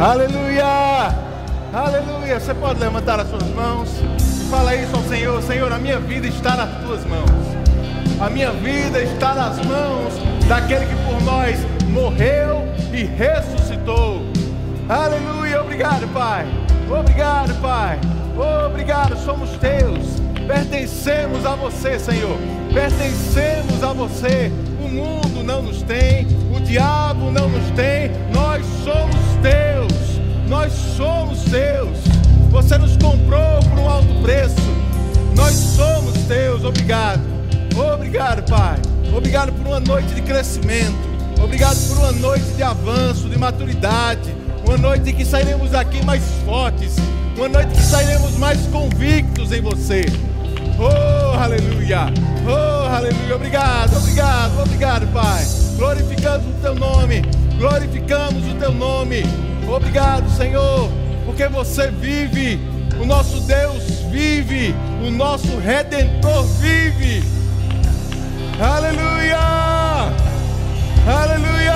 Aleluia! Aleluia! Você pode levantar as suas mãos e fala isso ao Senhor: Senhor, a minha vida está nas tuas mãos. A minha vida está nas mãos daquele que por nós morreu e ressuscitou. Aleluia! Obrigado, Pai. Obrigado, Pai. Obrigado, somos teus. Pertencemos a você, Senhor. Pertencemos a você. Mundo não nos tem, o diabo não nos tem. Nós somos teus. Nós somos teus. Você nos comprou por um alto preço. Nós somos teus. Obrigado. Obrigado, Pai. Obrigado por uma noite de crescimento. Obrigado por uma noite de avanço, de maturidade. Uma noite em que sairemos daqui mais fortes. Uma noite que sairemos mais convictos em você. Oh, aleluia. Oh, aleluia. Obrigado, obrigado, obrigado, Pai. Glorificamos o teu nome. Glorificamos o teu nome. Obrigado, Senhor, porque você vive. O nosso Deus vive. O nosso redentor vive. Aleluia. Aleluia.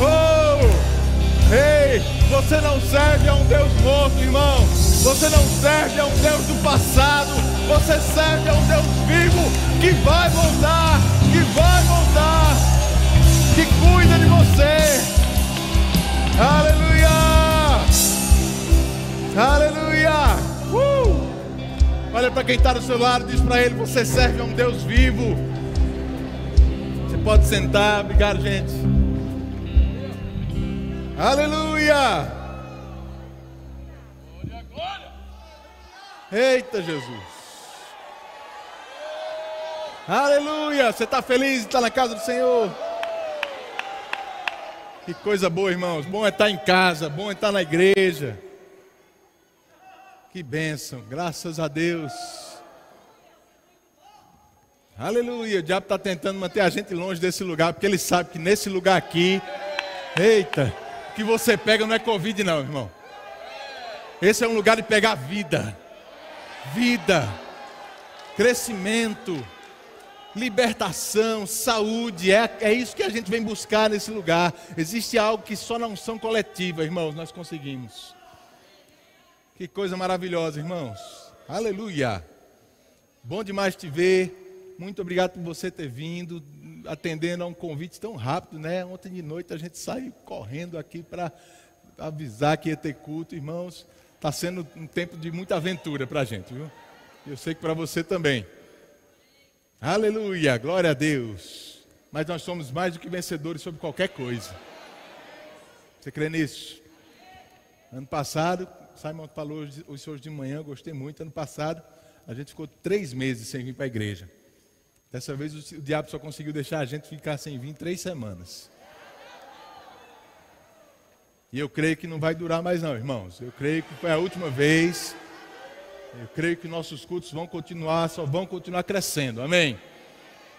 Oh, ei, você não serve a um Deus morto, irmão. Você não serve a um Deus do passado, você serve a um Deus vivo que vai voltar, que vai voltar, que cuida de você. Aleluia! Aleluia! Uh! Olha para quem está do seu lado, diz para ele: Você serve a um Deus vivo. Você pode sentar, obrigado, gente. Aleluia! Eita Jesus. Aleluia. Você está feliz de estar na casa do Senhor? Que coisa boa, irmãos. Bom é estar em casa, bom é estar na igreja. Que bênção, graças a Deus. Aleluia. O diabo está tentando manter a gente longe desse lugar, porque ele sabe que nesse lugar aqui, eita, o que você pega não é Covid, não, irmão. Esse é um lugar de pegar vida vida, crescimento, libertação, saúde. É, é isso que a gente vem buscar nesse lugar. Existe algo que só na unção coletiva, irmãos, nós conseguimos. Que coisa maravilhosa, irmãos. Aleluia. Bom demais te ver. Muito obrigado por você ter vindo, atendendo a um convite tão rápido, né? Ontem de noite a gente saiu correndo aqui para avisar que ia ter culto, irmãos. Está sendo um tempo de muita aventura para a gente, viu? Eu sei que para você também. Aleluia, glória a Deus. Mas nós somos mais do que vencedores sobre qualquer coisa. Você crê nisso? Ano passado, Simon falou os senhores de manhã, gostei muito. Ano passado, a gente ficou três meses sem vir para a igreja. Dessa vez o diabo só conseguiu deixar a gente ficar sem vir três semanas. E eu creio que não vai durar mais não, irmãos. Eu creio que foi a última vez. Eu creio que nossos cultos vão continuar, só vão continuar crescendo. Amém.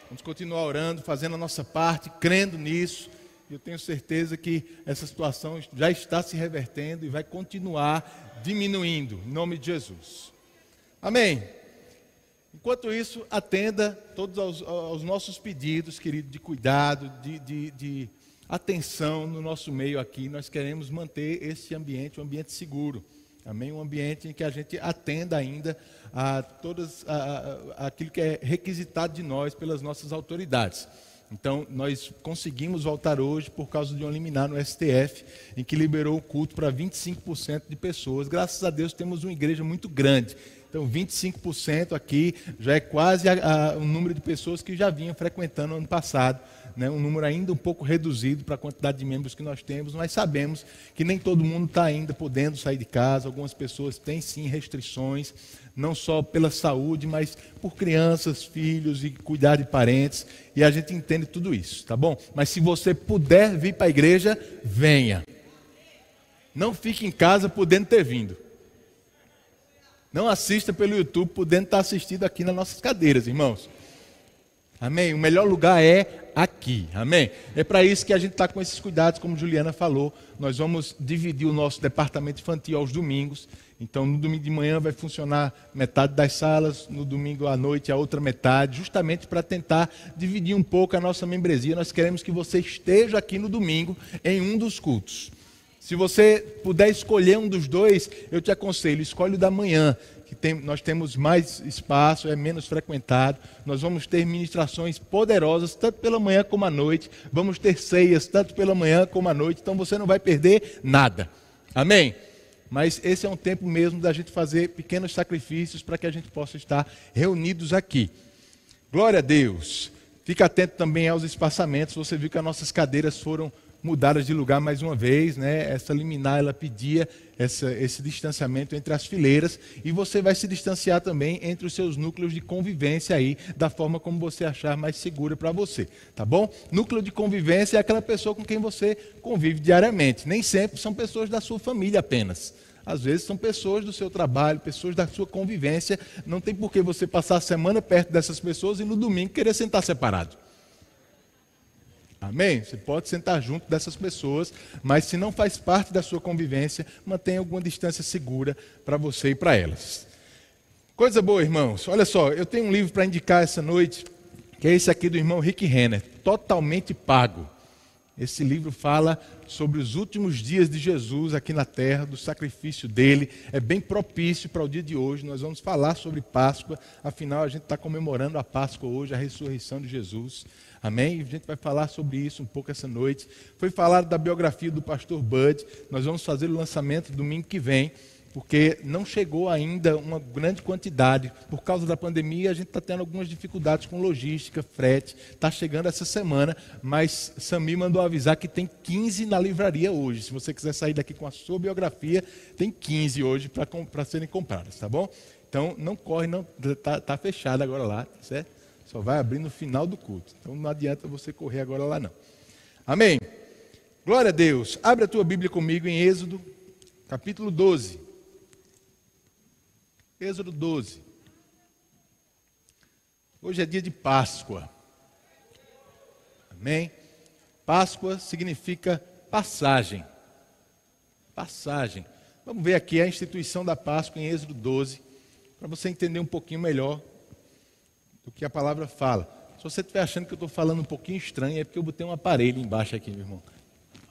Vamos continuar orando, fazendo a nossa parte, crendo nisso. E eu tenho certeza que essa situação já está se revertendo e vai continuar diminuindo, em nome de Jesus. Amém. Enquanto isso, atenda todos aos nossos pedidos, querido, de cuidado, de, de, de atenção no nosso meio aqui. Nós queremos manter esse ambiente um ambiente seguro. Amém? Um ambiente em que a gente atenda ainda a todas a, a, aquilo que é requisitado de nós pelas nossas autoridades. Então, nós conseguimos voltar hoje por causa de um liminar no STF, em que liberou o culto para 25% de pessoas. Graças a Deus temos uma igreja muito grande. Então, 25% aqui já é quase o número de pessoas que já vinham frequentando ano passado né, um número ainda um pouco reduzido para a quantidade de membros que nós temos, mas sabemos que nem todo mundo está ainda podendo sair de casa, algumas pessoas têm sim restrições, não só pela saúde, mas por crianças, filhos e cuidar de parentes, e a gente entende tudo isso, tá bom? Mas se você puder vir para a igreja, venha. Não fique em casa podendo ter vindo. Não assista pelo YouTube podendo estar assistindo aqui nas nossas cadeiras, irmãos. Amém? O melhor lugar é aqui. Amém? É para isso que a gente está com esses cuidados, como Juliana falou. Nós vamos dividir o nosso departamento infantil aos domingos. Então, no domingo de manhã vai funcionar metade das salas, no domingo à noite a outra metade, justamente para tentar dividir um pouco a nossa membresia. Nós queremos que você esteja aqui no domingo em um dos cultos. Se você puder escolher um dos dois, eu te aconselho, escolhe o da manhã, tem, nós temos mais espaço, é menos frequentado. Nós vamos ter ministrações poderosas, tanto pela manhã como à noite. Vamos ter ceias, tanto pela manhã como à noite. Então você não vai perder nada. Amém? Mas esse é um tempo mesmo da gente fazer pequenos sacrifícios para que a gente possa estar reunidos aqui. Glória a Deus. Fica atento também aos espaçamentos. Você viu que as nossas cadeiras foram mudadas de lugar mais uma vez, né? Essa liminar ela pedia essa, esse distanciamento entre as fileiras e você vai se distanciar também entre os seus núcleos de convivência aí, da forma como você achar mais segura para você, tá bom? Núcleo de convivência é aquela pessoa com quem você convive diariamente. Nem sempre são pessoas da sua família apenas. Às vezes são pessoas do seu trabalho, pessoas da sua convivência. Não tem por que você passar a semana perto dessas pessoas e no domingo querer sentar separado. Amém? Você pode sentar junto dessas pessoas, mas se não faz parte da sua convivência, mantenha alguma distância segura para você e para elas. Coisa boa, irmãos. Olha só, eu tenho um livro para indicar essa noite, que é esse aqui do irmão Rick Renner, totalmente pago. Esse livro fala sobre os últimos dias de Jesus aqui na terra, do sacrifício dele. É bem propício para o dia de hoje. Nós vamos falar sobre Páscoa. Afinal, a gente está comemorando a Páscoa hoje, a ressurreição de Jesus. Amém? A gente vai falar sobre isso um pouco essa noite. Foi falado da biografia do pastor Bud. Nós vamos fazer o lançamento domingo que vem, porque não chegou ainda uma grande quantidade. Por causa da pandemia, a gente está tendo algumas dificuldades com logística, frete. Está chegando essa semana, mas Sami mandou avisar que tem 15 na livraria hoje. Se você quiser sair daqui com a sua biografia, tem 15 hoje para serem compradas, tá bom? Então, não corre, não está tá fechado agora lá, tá certo? Só vai abrir no final do culto. Então não adianta você correr agora lá não. Amém? Glória a Deus. Abre a tua Bíblia comigo em Êxodo, capítulo 12. Êxodo 12. Hoje é dia de Páscoa. Amém? Páscoa significa passagem. Passagem. Vamos ver aqui a instituição da Páscoa em Êxodo 12, para você entender um pouquinho melhor do que a palavra fala. Se você estiver achando que eu estou falando um pouquinho estranho, é porque eu botei um aparelho embaixo aqui, meu irmão.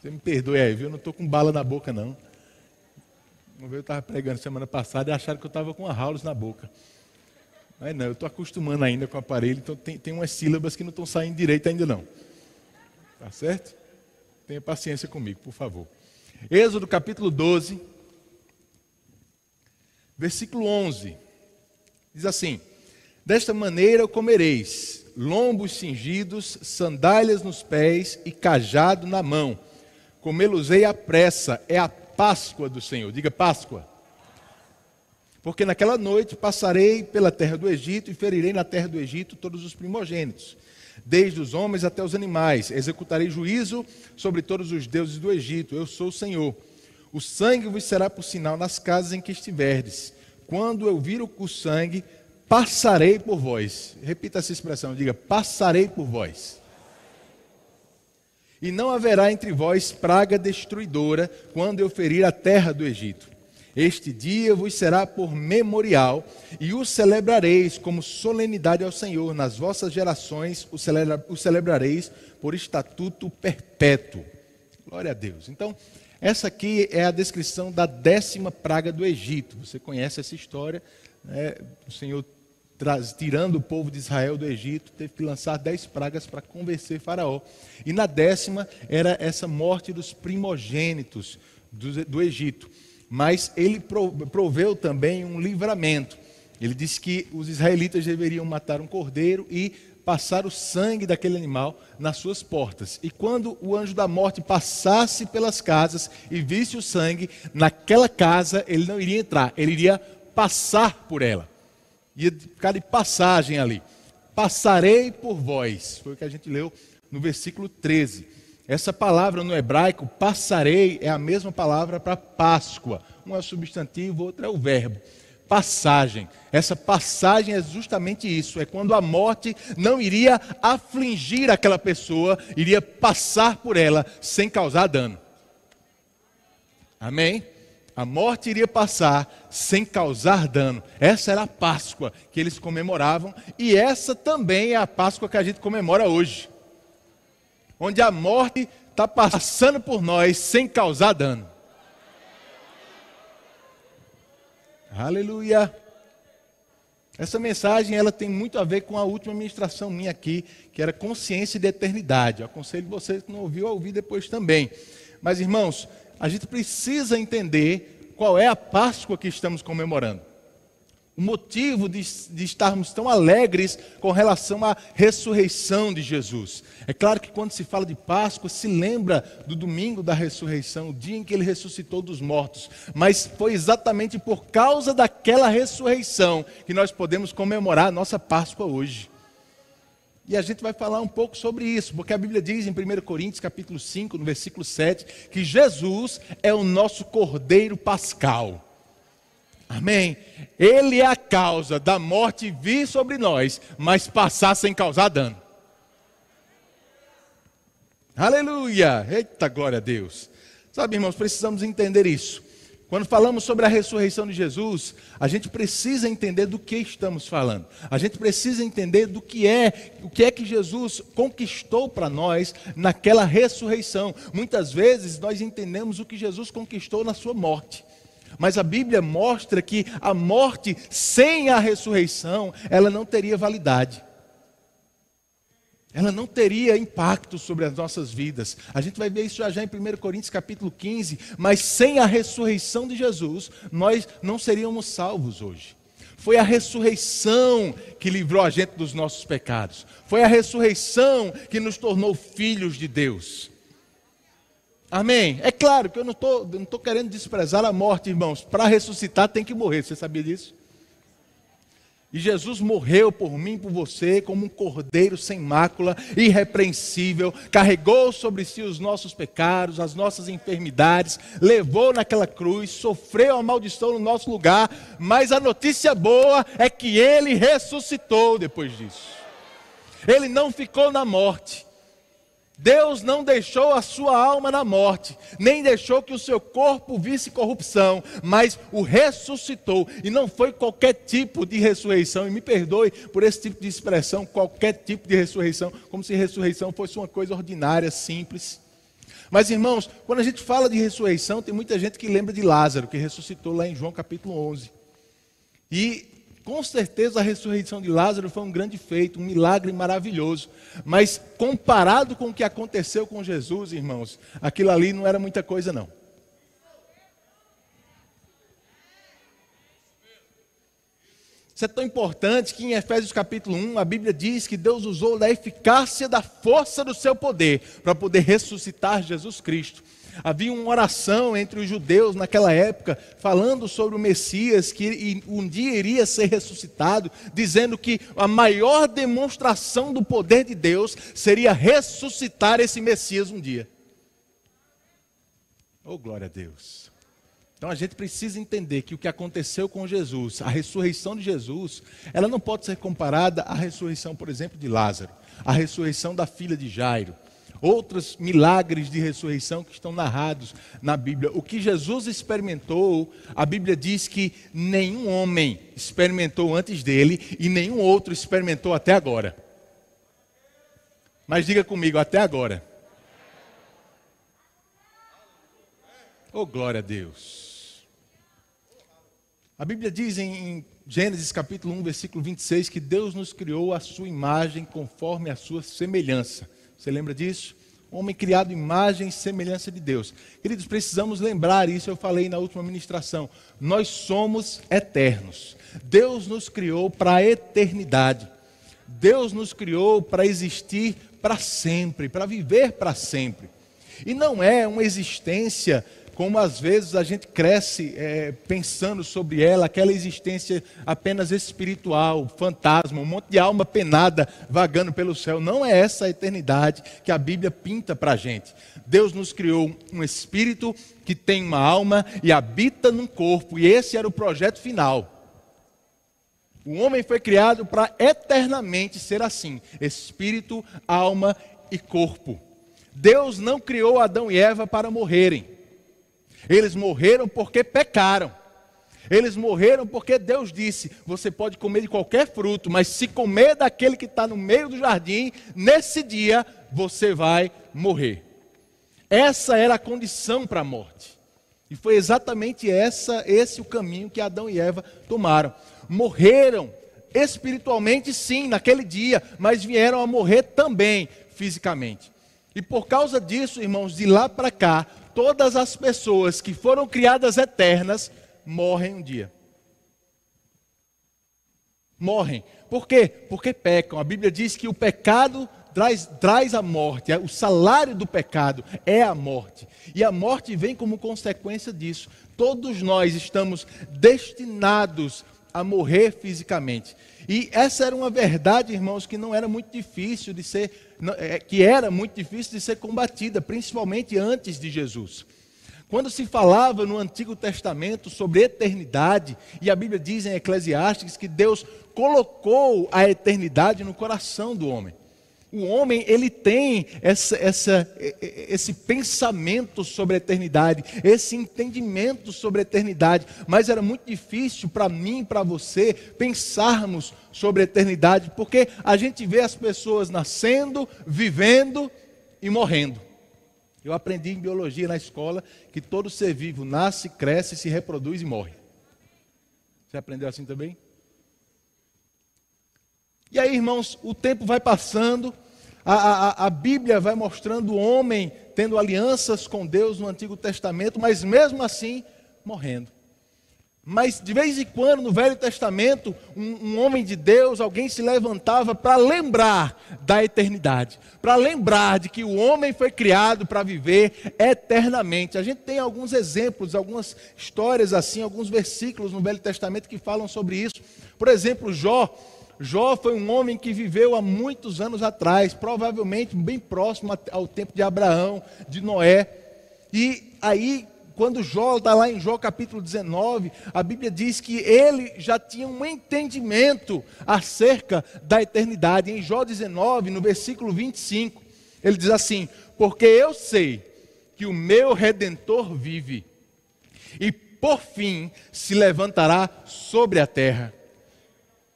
Você me perdoe aí, viu? Eu não estou com bala na boca, não. Eu estava pregando semana passada e acharam que eu estava com uma House na boca. Mas não, eu estou acostumando ainda com o aparelho, então tem, tem umas sílabas que não estão saindo direito ainda não. Tá certo? Tenha paciência comigo, por favor. Êxodo capítulo 12, versículo 11. Diz assim: Desta maneira comereis lombos cingidos, sandálias nos pés e cajado na mão. Comê-los-ei à pressa, é a Páscoa do Senhor. Diga Páscoa. Porque naquela noite passarei pela terra do Egito e ferirei na terra do Egito todos os primogênitos, desde os homens até os animais. Executarei juízo sobre todos os deuses do Egito. Eu sou o Senhor. O sangue vos será por sinal nas casas em que estiverdes. Quando eu vir o sangue, passarei por vós. Repita essa expressão, diga: passarei por vós. E não haverá entre vós praga destruidora quando eu ferir a terra do Egito. Este dia vos será por memorial, e o celebrareis como solenidade ao Senhor. Nas vossas gerações o, celebra, o celebrareis por estatuto perpétuo. Glória a Deus. Então, essa aqui é a descrição da décima praga do Egito. Você conhece essa história? Né? O Senhor tirando o povo de Israel do Egito, teve que lançar dez pragas para convencer Faraó. E na décima era essa morte dos primogênitos do, do Egito. Mas ele proveu também um livramento. Ele disse que os israelitas deveriam matar um cordeiro e passar o sangue daquele animal nas suas portas. E quando o anjo da morte passasse pelas casas e visse o sangue, naquela casa ele não iria entrar, ele iria passar por ela ia ficar de passagem ali. Passarei por vós, foi o que a gente leu no versículo 13. Essa palavra no hebraico, passarei, é a mesma palavra para Páscoa. Um é o substantivo, outro é o verbo. Passagem. Essa passagem é justamente isso: é quando a morte não iria afligir aquela pessoa, iria passar por ela sem causar dano. Amém? A morte iria passar sem causar dano. Essa era a Páscoa que eles comemoravam e essa também é a Páscoa que a gente comemora hoje. Onde a morte está passando por nós sem causar dano. Aleluia. Essa mensagem ela tem muito a ver com a última ministração minha aqui, que era consciência de eternidade. Eu aconselho vocês que não ouviu a ouvir depois também. Mas irmãos, a gente precisa entender qual é a Páscoa que estamos comemorando o motivo de, de, estarmos tão alegres com relação à ressurreição de Jesus. É claro que quando se fala de Páscoa, se lembra do domingo da ressurreição, o dia em que ele ressuscitou dos mortos. Mas foi exatamente por causa daquela ressurreição que nós podemos comemorar a nossa Páscoa hoje. E a gente vai falar um pouco sobre isso, porque a Bíblia diz em 1 Coríntios, capítulo 5, no versículo 7, que Jesus é o nosso cordeiro pascal. Amém? Ele é a causa da morte vir sobre nós, mas passar sem causar dano. Aleluia! Eita glória a Deus. Sabe, irmãos, precisamos entender isso. Quando falamos sobre a ressurreição de Jesus, a gente precisa entender do que estamos falando. A gente precisa entender do que é, o que é que Jesus conquistou para nós naquela ressurreição. Muitas vezes nós entendemos o que Jesus conquistou na sua morte. Mas a Bíblia mostra que a morte sem a ressurreição, ela não teria validade. Ela não teria impacto sobre as nossas vidas. A gente vai ver isso já, já em 1 Coríntios capítulo 15. Mas sem a ressurreição de Jesus, nós não seríamos salvos hoje. Foi a ressurreição que livrou a gente dos nossos pecados. Foi a ressurreição que nos tornou filhos de Deus. Amém? É claro que eu não estou querendo desprezar a morte, irmãos. Para ressuscitar tem que morrer, você sabia disso? E Jesus morreu por mim, por você, como um cordeiro sem mácula, irrepreensível, carregou sobre si os nossos pecados, as nossas enfermidades, levou naquela cruz, sofreu a maldição no nosso lugar, mas a notícia boa é que ele ressuscitou depois disso. Ele não ficou na morte, Deus não deixou a sua alma na morte, nem deixou que o seu corpo visse corrupção, mas o ressuscitou. E não foi qualquer tipo de ressurreição, e me perdoe por esse tipo de expressão, qualquer tipo de ressurreição, como se ressurreição fosse uma coisa ordinária, simples. Mas irmãos, quando a gente fala de ressurreição, tem muita gente que lembra de Lázaro, que ressuscitou lá em João capítulo 11. E com certeza a ressurreição de Lázaro foi um grande feito, um milagre maravilhoso. Mas comparado com o que aconteceu com Jesus, irmãos, aquilo ali não era muita coisa, não. Isso é tão importante que em Efésios capítulo 1 a Bíblia diz que Deus usou da eficácia da força do seu poder para poder ressuscitar Jesus Cristo. Havia uma oração entre os judeus naquela época, falando sobre o Messias, que um dia iria ser ressuscitado, dizendo que a maior demonstração do poder de Deus seria ressuscitar esse Messias um dia. Oh, glória a Deus. Então a gente precisa entender que o que aconteceu com Jesus, a ressurreição de Jesus, ela não pode ser comparada à ressurreição, por exemplo, de Lázaro, à ressurreição da filha de Jairo outros milagres de ressurreição que estão narrados na Bíblia. O que Jesus experimentou, a Bíblia diz que nenhum homem experimentou antes dele e nenhum outro experimentou até agora. Mas diga comigo, até agora. Oh, glória a Deus. A Bíblia diz em Gênesis capítulo 1, versículo 26, que Deus nos criou a sua imagem conforme a sua semelhança. Você lembra disso? Homem criado imagem e semelhança de Deus. Queridos, precisamos lembrar isso, eu falei na última ministração. Nós somos eternos. Deus nos criou para a eternidade. Deus nos criou para existir para sempre, para viver para sempre. E não é uma existência como às vezes a gente cresce é, pensando sobre ela, aquela existência apenas espiritual, fantasma, um monte de alma penada vagando pelo céu. Não é essa a eternidade que a Bíblia pinta para a gente. Deus nos criou um espírito que tem uma alma e habita num corpo, e esse era o projeto final. O homem foi criado para eternamente ser assim: espírito, alma e corpo. Deus não criou Adão e Eva para morrerem. Eles morreram porque pecaram. Eles morreram porque Deus disse: você pode comer de qualquer fruto, mas se comer daquele que está no meio do jardim, nesse dia você vai morrer. Essa era a condição para a morte. E foi exatamente essa, esse o caminho que Adão e Eva tomaram. Morreram espiritualmente, sim, naquele dia, mas vieram a morrer também fisicamente. E por causa disso, irmãos, de lá para cá, todas as pessoas que foram criadas eternas morrem um dia. Morrem. Por quê? Porque pecam. A Bíblia diz que o pecado traz, traz a morte. O salário do pecado é a morte. E a morte vem como consequência disso. Todos nós estamos destinados a morrer fisicamente. E essa era uma verdade, irmãos, que não era muito difícil de ser, que era muito difícil de ser combatida, principalmente antes de Jesus. Quando se falava no Antigo Testamento sobre eternidade, e a Bíblia diz em Eclesiastes que Deus colocou a eternidade no coração do homem. O homem, ele tem essa, essa, esse pensamento sobre a eternidade, esse entendimento sobre a eternidade, mas era muito difícil para mim e para você pensarmos sobre a eternidade, porque a gente vê as pessoas nascendo, vivendo e morrendo. Eu aprendi em biologia na escola que todo ser vivo nasce, cresce, se reproduz e morre. Você aprendeu assim também? E aí, irmãos, o tempo vai passando, a, a, a, Bíblia vai mostrando o homem tendo alianças com Deus no Antigo Testamento, mas mesmo assim morrendo. Mas de vez em quando, no Velho Testamento, um, um homem de Deus, alguém se levantava para lembrar da eternidade, para lembrar de que o homem foi criado para viver eternamente. A gente tem alguns exemplos, algumas histórias assim, alguns versículos no Velho Testamento que falam sobre isso. Por exemplo, Jó Jó foi um homem que viveu há muitos anos atrás, provavelmente bem próximo ao tempo de Abraão, de Noé. E aí, quando Jó está lá em Jó capítulo 19, a Bíblia diz que ele já tinha um entendimento acerca da eternidade. Em Jó 19, no versículo 25, ele diz assim: Porque eu sei que o meu redentor vive, e por fim se levantará sobre a terra.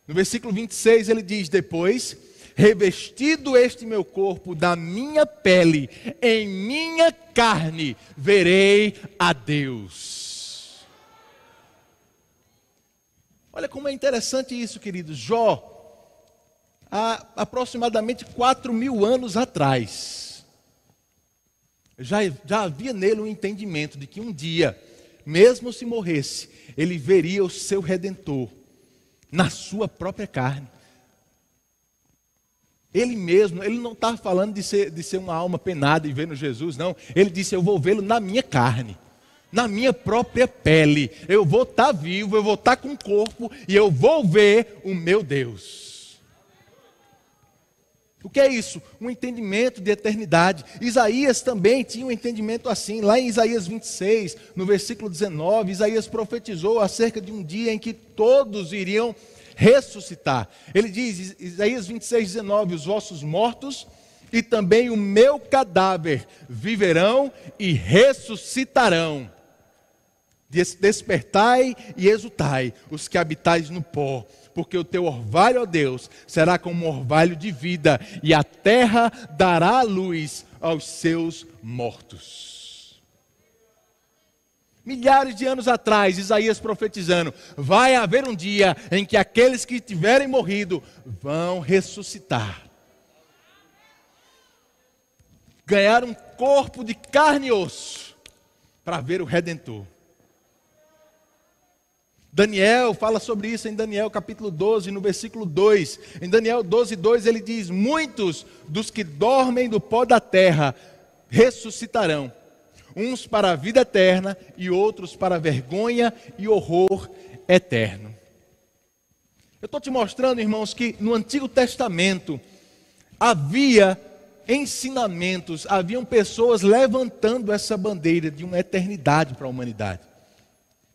No versículo 26 ele diz: Depois, revestido este meu corpo da minha pele, em minha carne, verei a Deus. Olha como é interessante isso, queridos. Jó, há aproximadamente 4 mil anos atrás, já, já havia nele um entendimento de que um dia, mesmo se morresse, ele veria o seu redentor na sua própria carne. Ele mesmo, ele não está falando de ser, de ser uma alma penada e vendo Jesus, não. Ele disse: Eu vou vê-lo na minha carne, na minha própria pele. Eu vou estar tá vivo, eu vou estar tá com corpo e eu vou ver o meu Deus. O que é isso? Um entendimento de eternidade. Isaías também tinha um entendimento assim. Lá em Isaías 26, no versículo 19, Isaías profetizou acerca de um dia em que todos iriam ressuscitar. Ele diz, Isaías 26, 19: Os vossos mortos e também o meu cadáver viverão e ressuscitarão. Despertai e exultai, os que habitais no pó porque o teu orvalho, ó Deus, será como um orvalho de vida, e a terra dará luz aos seus mortos. Milhares de anos atrás, Isaías profetizando: vai haver um dia em que aqueles que tiverem morrido vão ressuscitar. Ganhar um corpo de carne e osso para ver o Redentor. Daniel fala sobre isso em Daniel capítulo 12, no versículo 2. Em Daniel 12, 2 ele diz: Muitos dos que dormem do pó da terra ressuscitarão, uns para a vida eterna e outros para vergonha e horror eterno. Eu estou te mostrando, irmãos, que no Antigo Testamento havia ensinamentos, haviam pessoas levantando essa bandeira de uma eternidade para a humanidade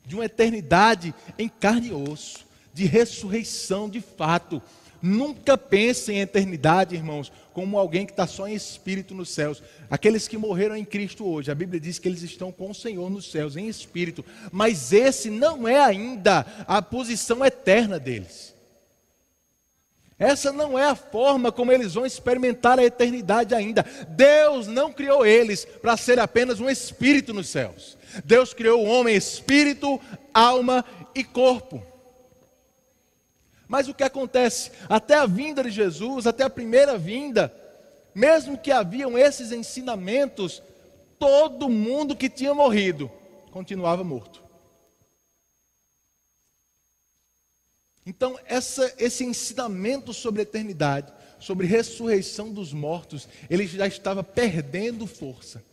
de uma eternidade em carne e osso, de ressurreição de fato. Nunca pense em eternidade, irmãos, como alguém que está só em espírito nos céus. Aqueles que morreram em Cristo hoje, a Bíblia diz que eles estão com o Senhor nos céus, em espírito. Mas esse não é ainda a posição eterna deles. Essa não é a forma como eles vão experimentar a eternidade ainda. Deus não criou eles para ser apenas um espírito nos céus. Deus criou o homem espírito, alma e corpo. Mas o que acontece? Até a vinda de Jesus, até a primeira vinda, mesmo que haviam esses ensinamentos, todo mundo que tinha morrido continuava morto. Então, essa, esse ensinamento sobre a eternidade, sobre ressurreição dos mortos, ele já estava perdendo força,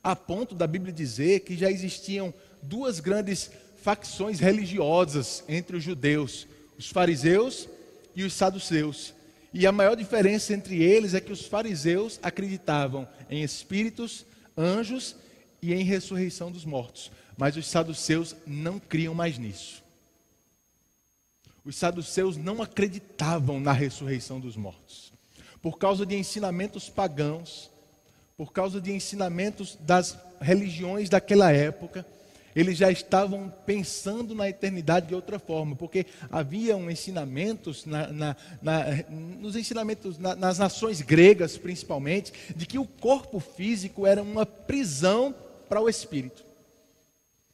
a ponto da Bíblia dizer que já existiam duas grandes facções religiosas entre os judeus, os fariseus e os saduceus. E a maior diferença entre eles é que os fariseus acreditavam em espíritos, anjos e em ressurreição dos mortos, mas os saduceus não criam mais nisso. Os saduceus não acreditavam na ressurreição dos mortos. Por causa de ensinamentos pagãos, por causa de ensinamentos das religiões daquela época, eles já estavam pensando na eternidade de outra forma, porque haviam ensinamentos, na, na, na, nos ensinamentos nas nações gregas principalmente, de que o corpo físico era uma prisão para o espírito.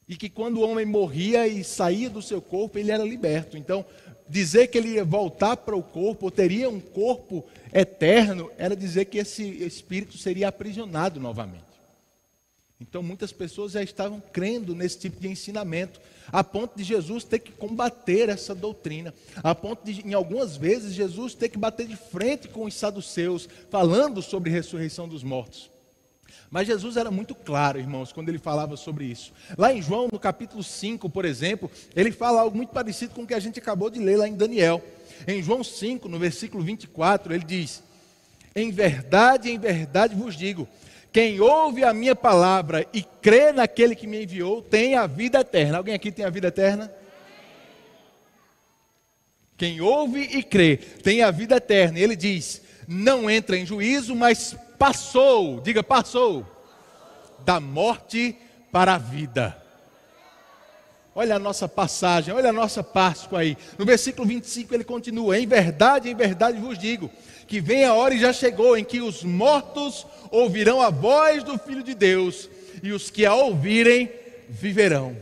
E que quando o homem morria e saía do seu corpo, ele era liberto. Então, dizer que ele ia voltar para o corpo, ou teria um corpo eterno, era dizer que esse espírito seria aprisionado novamente. Então, muitas pessoas já estavam crendo nesse tipo de ensinamento, a ponto de Jesus ter que combater essa doutrina, a ponto de, em algumas vezes, Jesus ter que bater de frente com os saduceus, falando sobre ressurreição dos mortos. Mas Jesus era muito claro, irmãos, quando ele falava sobre isso. Lá em João, no capítulo 5, por exemplo, ele fala algo muito parecido com o que a gente acabou de ler lá em Daniel. Em João 5, no versículo 24, ele diz: Em verdade, em verdade vos digo, quem ouve a minha palavra e crê naquele que me enviou, tem a vida eterna. Alguém aqui tem a vida eterna? Quem ouve e crê tem a vida eterna. Ele diz: não entra em juízo, mas passou, diga passou, da morte para a vida. Olha a nossa passagem, olha a nossa Páscoa aí. No versículo 25 ele continua: Em verdade, em verdade vos digo, que vem a hora e já chegou em que os mortos ouvirão a voz do Filho de Deus, e os que a ouvirem viverão.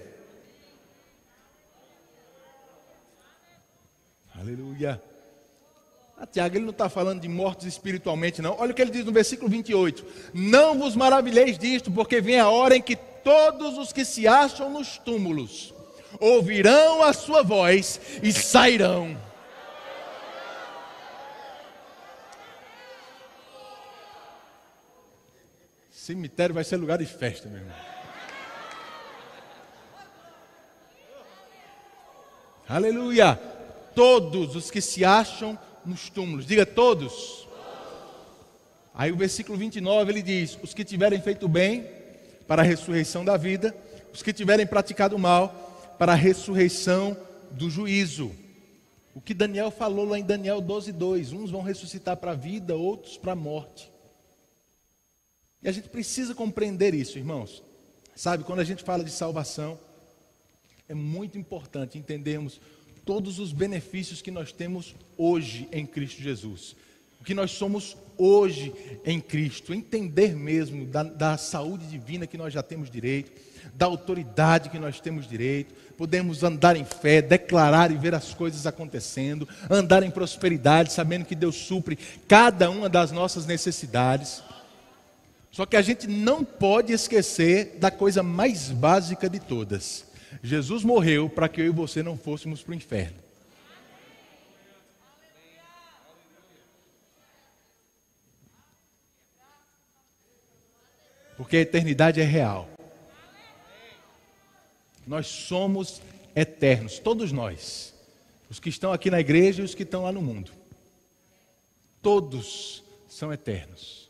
Aleluia. Ah, Tiago, ele não está falando de mortos espiritualmente, não. Olha o que ele diz no versículo 28. Não vos maravilheis disto, porque vem a hora em que todos os que se acham nos túmulos ouvirão a sua voz e sairão. Cemitério vai ser lugar de festa, meu irmão. Aleluia! Todos os que se acham nos túmulos. Diga todos. Aí o versículo 29 ele diz: Os que tiverem feito bem para a ressurreição da vida, os que tiverem praticado mal para a ressurreição do juízo. O que Daniel falou lá em Daniel 12, 2: uns vão ressuscitar para a vida, outros para a morte. E a gente precisa compreender isso, irmãos. Sabe, quando a gente fala de salvação, é muito importante entendermos todos os benefícios que nós temos hoje em Cristo Jesus. O que nós somos hoje em Cristo. Entender mesmo da, da saúde divina que nós já temos direito, da autoridade que nós temos direito. Podemos andar em fé, declarar e ver as coisas acontecendo, andar em prosperidade, sabendo que Deus supre cada uma das nossas necessidades. Só que a gente não pode esquecer da coisa mais básica de todas Jesus morreu para que eu e você não fôssemos para o inferno. Porque a eternidade é real. Nós somos eternos, todos nós. Os que estão aqui na igreja e os que estão lá no mundo. Todos são eternos.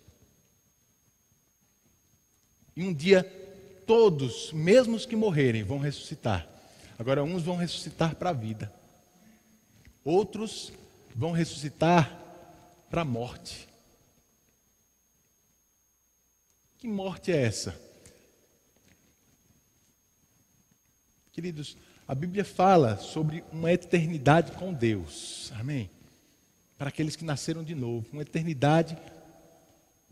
E um dia todos, mesmo os que morrerem, vão ressuscitar. Agora, uns vão ressuscitar para a vida, outros vão ressuscitar para a morte. Que morte é essa? Queridos, a Bíblia fala sobre uma eternidade com Deus. Amém? para aqueles que nasceram de novo, uma eternidade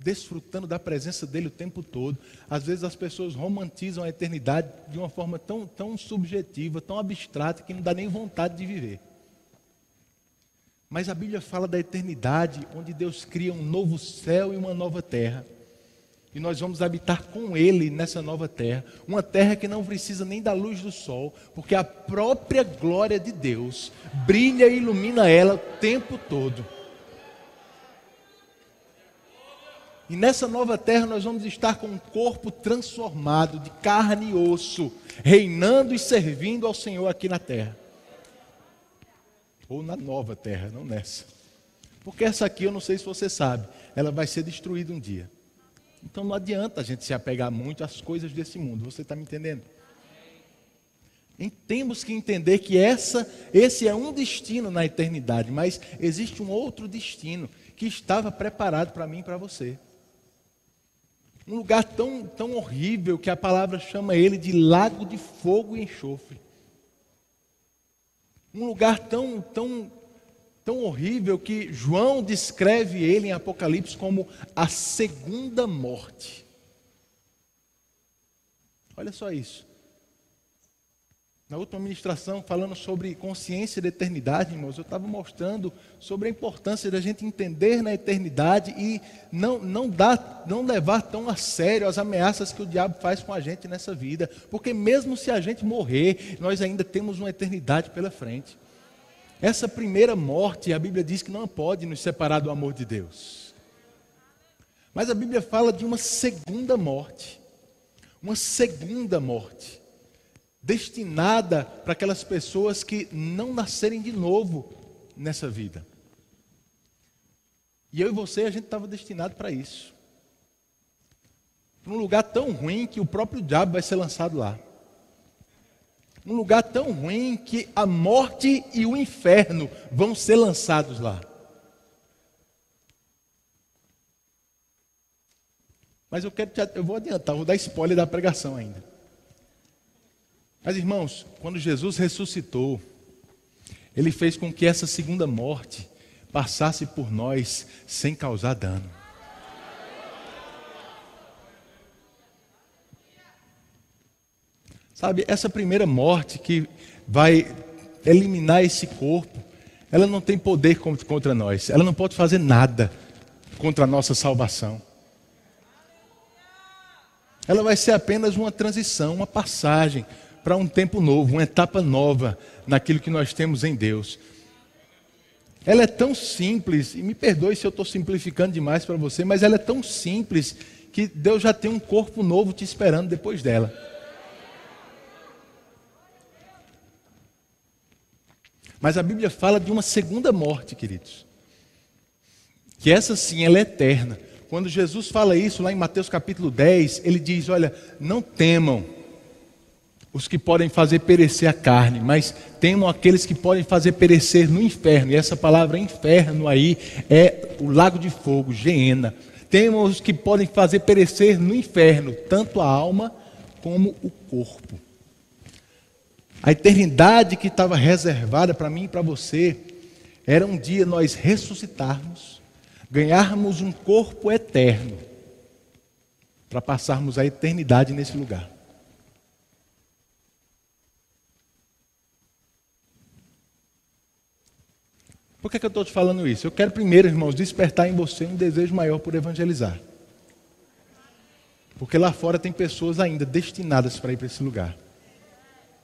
desfrutando da presença dele o tempo todo. Às vezes as pessoas romantizam a eternidade de uma forma tão, tão subjetiva, tão abstrata, que não dá nem vontade de viver. Mas a Bíblia fala da eternidade, onde Deus cria um novo céu e uma nova terra. E nós vamos habitar com Ele nessa nova terra. Uma terra que não precisa nem da luz do sol, porque a própria glória de Deus brilha e ilumina ela o tempo todo. E nessa nova terra nós vamos estar com um corpo transformado, de carne e osso, reinando e servindo ao Senhor aqui na terra. Ou na nova terra, não nessa. Porque essa aqui, eu não sei se você sabe, ela vai ser destruída um dia. Então não adianta a gente se apegar muito às coisas desse mundo. Você está me entendendo? E temos que entender que essa, esse é um destino na eternidade, mas existe um outro destino que estava preparado para mim e para você. Um lugar tão, tão horrível que a palavra chama ele de lago de fogo e enxofre. Um lugar tão, tão tão horrível que João descreve ele em Apocalipse como a segunda morte. Olha só isso. Na última ministração, falando sobre consciência da eternidade, irmãos, eu estava mostrando sobre a importância da gente entender na eternidade e não, não, dar, não levar tão a sério as ameaças que o diabo faz com a gente nessa vida. Porque mesmo se a gente morrer, nós ainda temos uma eternidade pela frente. Essa primeira morte, a Bíblia diz que não pode nos separar do amor de Deus. Mas a Bíblia fala de uma segunda morte. Uma segunda morte. Destinada para aquelas pessoas que não nascerem de novo nessa vida. E eu e você, a gente estava destinado para isso. Para um lugar tão ruim que o próprio diabo vai ser lançado lá um lugar tão ruim que a morte e o inferno vão ser lançados lá. Mas eu quero te, eu vou adiantar, vou dar spoiler da pregação ainda. Mas irmãos, quando Jesus ressuscitou, ele fez com que essa segunda morte passasse por nós sem causar dano. Sabe, essa primeira morte que vai eliminar esse corpo, ela não tem poder contra nós, ela não pode fazer nada contra a nossa salvação. Ela vai ser apenas uma transição, uma passagem para um tempo novo, uma etapa nova naquilo que nós temos em Deus. Ela é tão simples, e me perdoe se eu estou simplificando demais para você, mas ela é tão simples que Deus já tem um corpo novo te esperando depois dela. Mas a Bíblia fala de uma segunda morte, queridos. Que essa sim, ela é eterna. Quando Jesus fala isso lá em Mateus capítulo 10, ele diz: Olha, não temam os que podem fazer perecer a carne, mas temam aqueles que podem fazer perecer no inferno. E essa palavra inferno aí é o lago de fogo, Geena. Temam os que podem fazer perecer no inferno, tanto a alma como o corpo. A eternidade que estava reservada para mim e para você era um dia nós ressuscitarmos, ganharmos um corpo eterno, para passarmos a eternidade nesse lugar. Por que, que eu estou te falando isso? Eu quero primeiro, irmãos, despertar em você um desejo maior por evangelizar. Porque lá fora tem pessoas ainda destinadas para ir para esse lugar.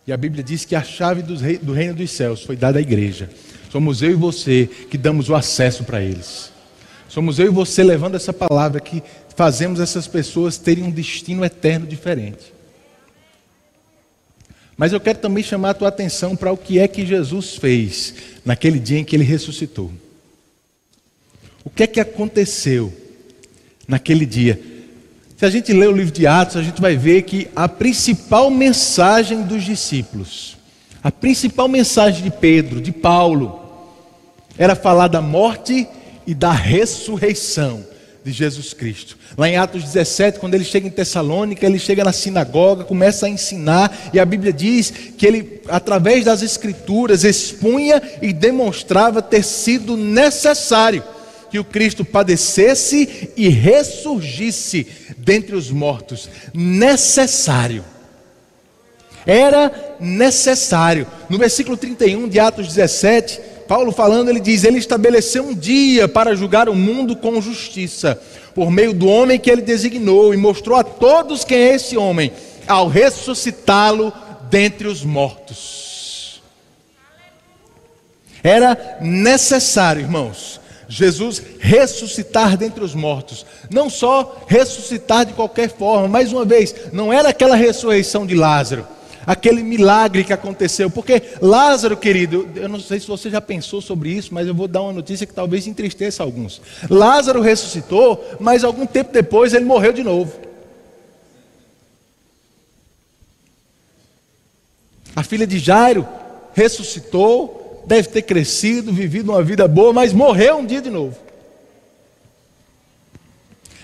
E a Bíblia diz que a chave do reino dos céus foi dada à igreja. Somos eu e você que damos o acesso para eles. Somos eu e você levando essa palavra que fazemos essas pessoas terem um destino eterno diferente. Mas eu quero também chamar a tua atenção para o que é que Jesus fez naquele dia em que ele ressuscitou. O que é que aconteceu naquele dia? Se a gente ler o livro de Atos, a gente vai ver que a principal mensagem dos discípulos, a principal mensagem de Pedro, de Paulo, era falar da morte e da ressurreição de Jesus Cristo. Lá em Atos 17, quando ele chega em Tessalônica, ele chega na sinagoga, começa a ensinar, e a Bíblia diz que ele, através das Escrituras, expunha e demonstrava ter sido necessário que o Cristo padecesse e ressurgisse dentre os mortos. Necessário. Era necessário. No versículo 31 de Atos 17, Paulo falando, ele diz: Ele estabeleceu um dia para julgar o mundo com justiça, por meio do homem que ele designou, e mostrou a todos quem é esse homem, ao ressuscitá-lo dentre os mortos. Era necessário, irmãos, Jesus ressuscitar dentre os mortos. Não só ressuscitar de qualquer forma, mais uma vez, não era aquela ressurreição de Lázaro aquele milagre que aconteceu. Porque Lázaro, querido, eu não sei se você já pensou sobre isso, mas eu vou dar uma notícia que talvez entristeça alguns. Lázaro ressuscitou, mas algum tempo depois ele morreu de novo. A filha de Jairo ressuscitou, deve ter crescido, vivido uma vida boa, mas morreu um dia de novo.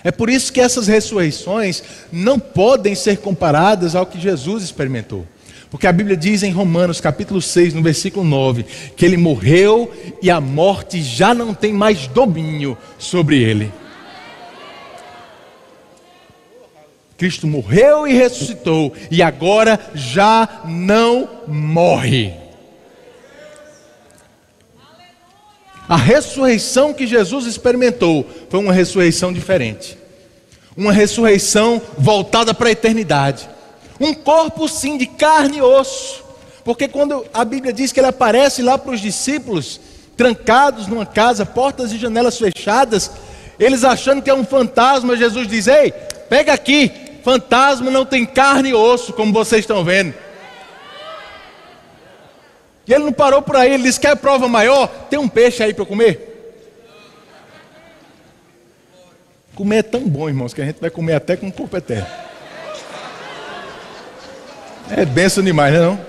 É por isso que essas ressurreições não podem ser comparadas ao que Jesus experimentou. Porque a Bíblia diz em Romanos capítulo 6, no versículo 9, que ele morreu e a morte já não tem mais domínio sobre ele. Cristo morreu e ressuscitou e agora já não morre. A ressurreição que Jesus experimentou foi uma ressurreição diferente. Uma ressurreição voltada para a eternidade. Um corpo sim de carne e osso. Porque quando a Bíblia diz que ele aparece lá para os discípulos, trancados numa casa, portas e janelas fechadas, eles achando que é um fantasma, Jesus diz: Ei, pega aqui, fantasma não tem carne e osso, como vocês estão vendo. E ele não parou por aí, ele disse: Quer prova maior? Tem um peixe aí para comer? Comer é tão bom, irmãos, que a gente vai comer até com o corpo eterno. É benção demais, não é não?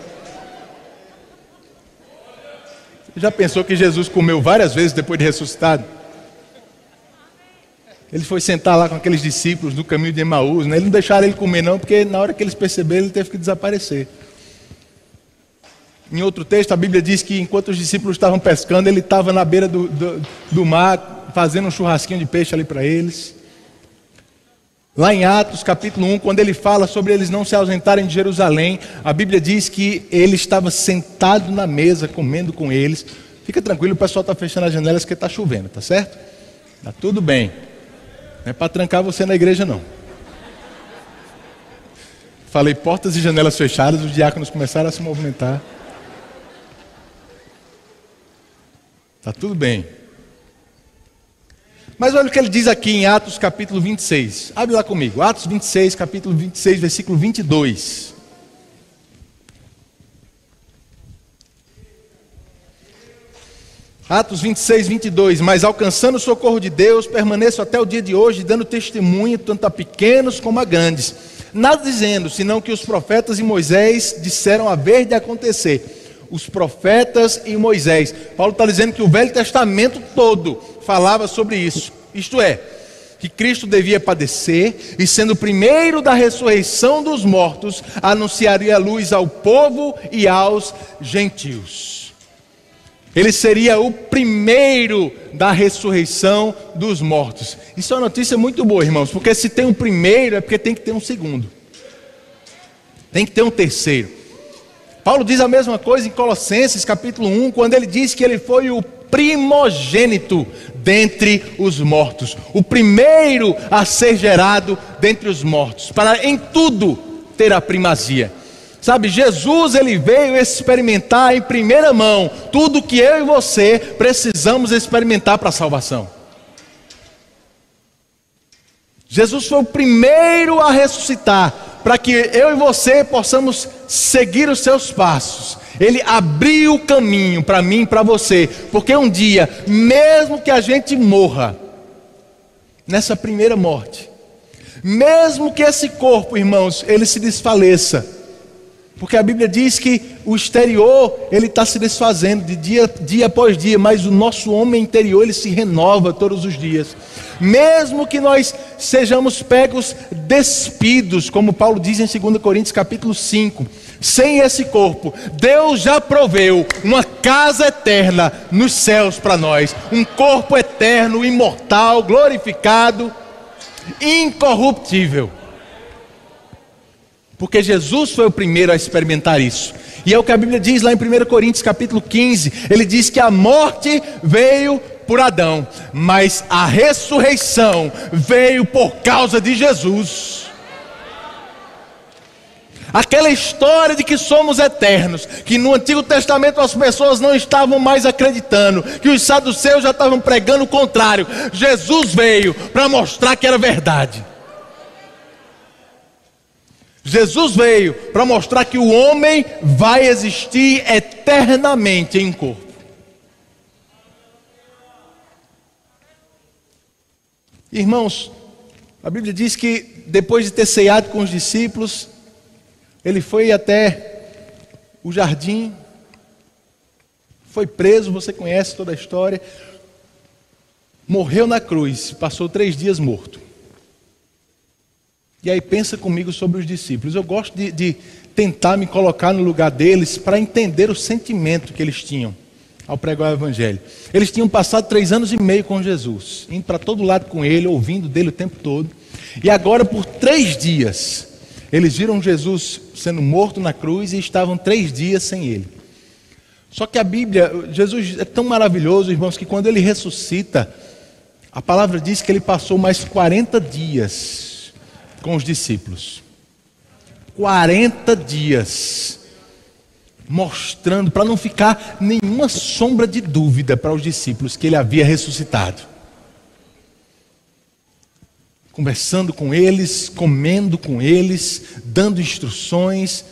Já pensou que Jesus comeu várias vezes depois de ressuscitado? Ele foi sentar lá com aqueles discípulos no caminho de Emaús, né? Eles não deixaram ele comer não, porque na hora que eles perceberam, ele teve que desaparecer. Em outro texto, a Bíblia diz que enquanto os discípulos estavam pescando, ele estava na beira do, do, do mar, fazendo um churrasquinho de peixe ali para eles. Lá em Atos capítulo 1, quando ele fala sobre eles não se ausentarem de Jerusalém, a Bíblia diz que ele estava sentado na mesa comendo com eles. Fica tranquilo, o pessoal está fechando as janelas porque está chovendo, tá certo? Está tudo bem. Não é para trancar você na igreja, não. Falei portas e janelas fechadas, os diáconos começaram a se movimentar. Está tudo bem. Mas olha o que ele diz aqui em Atos capítulo 26. Abre lá comigo. Atos 26, capítulo 26, versículo 22. Atos 26, 22. Mas alcançando o socorro de Deus, permaneço até o dia de hoje, dando testemunho tanto a pequenos como a grandes. Nada dizendo, senão que os profetas e Moisés disseram haver de acontecer. Os profetas e Moisés. Paulo está dizendo que o Velho Testamento todo falava sobre isso. Isto é, que Cristo devia padecer e, sendo o primeiro da ressurreição dos mortos, anunciaria a luz ao povo e aos gentios. Ele seria o primeiro da ressurreição dos mortos. Isso é uma notícia muito boa, irmãos, porque se tem um primeiro é porque tem que ter um segundo, tem que ter um terceiro. Paulo diz a mesma coisa em Colossenses capítulo 1, quando ele diz que ele foi o primogênito dentre os mortos, o primeiro a ser gerado dentre os mortos, para em tudo ter a primazia. Sabe, Jesus ele veio experimentar em primeira mão tudo que eu e você precisamos experimentar para a salvação. Jesus foi o primeiro a ressuscitar, para que eu e você possamos seguir os seus passos. Ele abriu o caminho para mim e para você, porque um dia, mesmo que a gente morra, nessa primeira morte, mesmo que esse corpo, irmãos, ele se desfaleça, Porque a Bíblia diz que o exterior ele está se desfazendo de dia, dia após dia, mas o nosso homem interior ele se renova todos os dias. Mesmo que nós sejamos pegos despidos, como Paulo diz em 2 Coríntios capítulo 5, sem esse corpo, Deus já proveu uma casa eterna nos céus para nós, um corpo eterno, imortal, glorificado, incorruptível. Porque Jesus foi o primeiro a experimentar isso. E é o que a Bíblia diz lá em 1 Coríntios capítulo 15. Ele diz que a morte veio por Adão, mas a ressurreição veio por causa de Jesus. Aquela história de que somos eternos, que no Antigo Testamento as pessoas não estavam mais acreditando, que os saduceus já estavam pregando o contrário. Jesus veio para mostrar que era verdade. Jesus veio para mostrar que o homem vai existir eternamente em corpo. Irmãos, a Bíblia diz que depois de ter ceado com os discípulos, ele foi até o jardim, foi preso, você conhece toda a história, morreu na cruz, passou três dias morto. E aí pensa comigo sobre os discípulos. Eu gosto de, de tentar me colocar no lugar deles para entender o sentimento que eles tinham ao pregar o Evangelho. Eles tinham passado três anos e meio com Jesus, indo para todo lado com ele, ouvindo dele o tempo todo. E agora, por três dias, eles viram Jesus sendo morto na cruz e estavam três dias sem ele. Só que a Bíblia, Jesus é tão maravilhoso, irmãos, que quando ele ressuscita, a palavra diz que ele passou mais 40 dias com os discípulos. 40 dias mostrando, para não ficar nenhuma sombra de dúvida para os discípulos que ele havia ressuscitado. Conversando com eles, comendo com eles, dando instruções,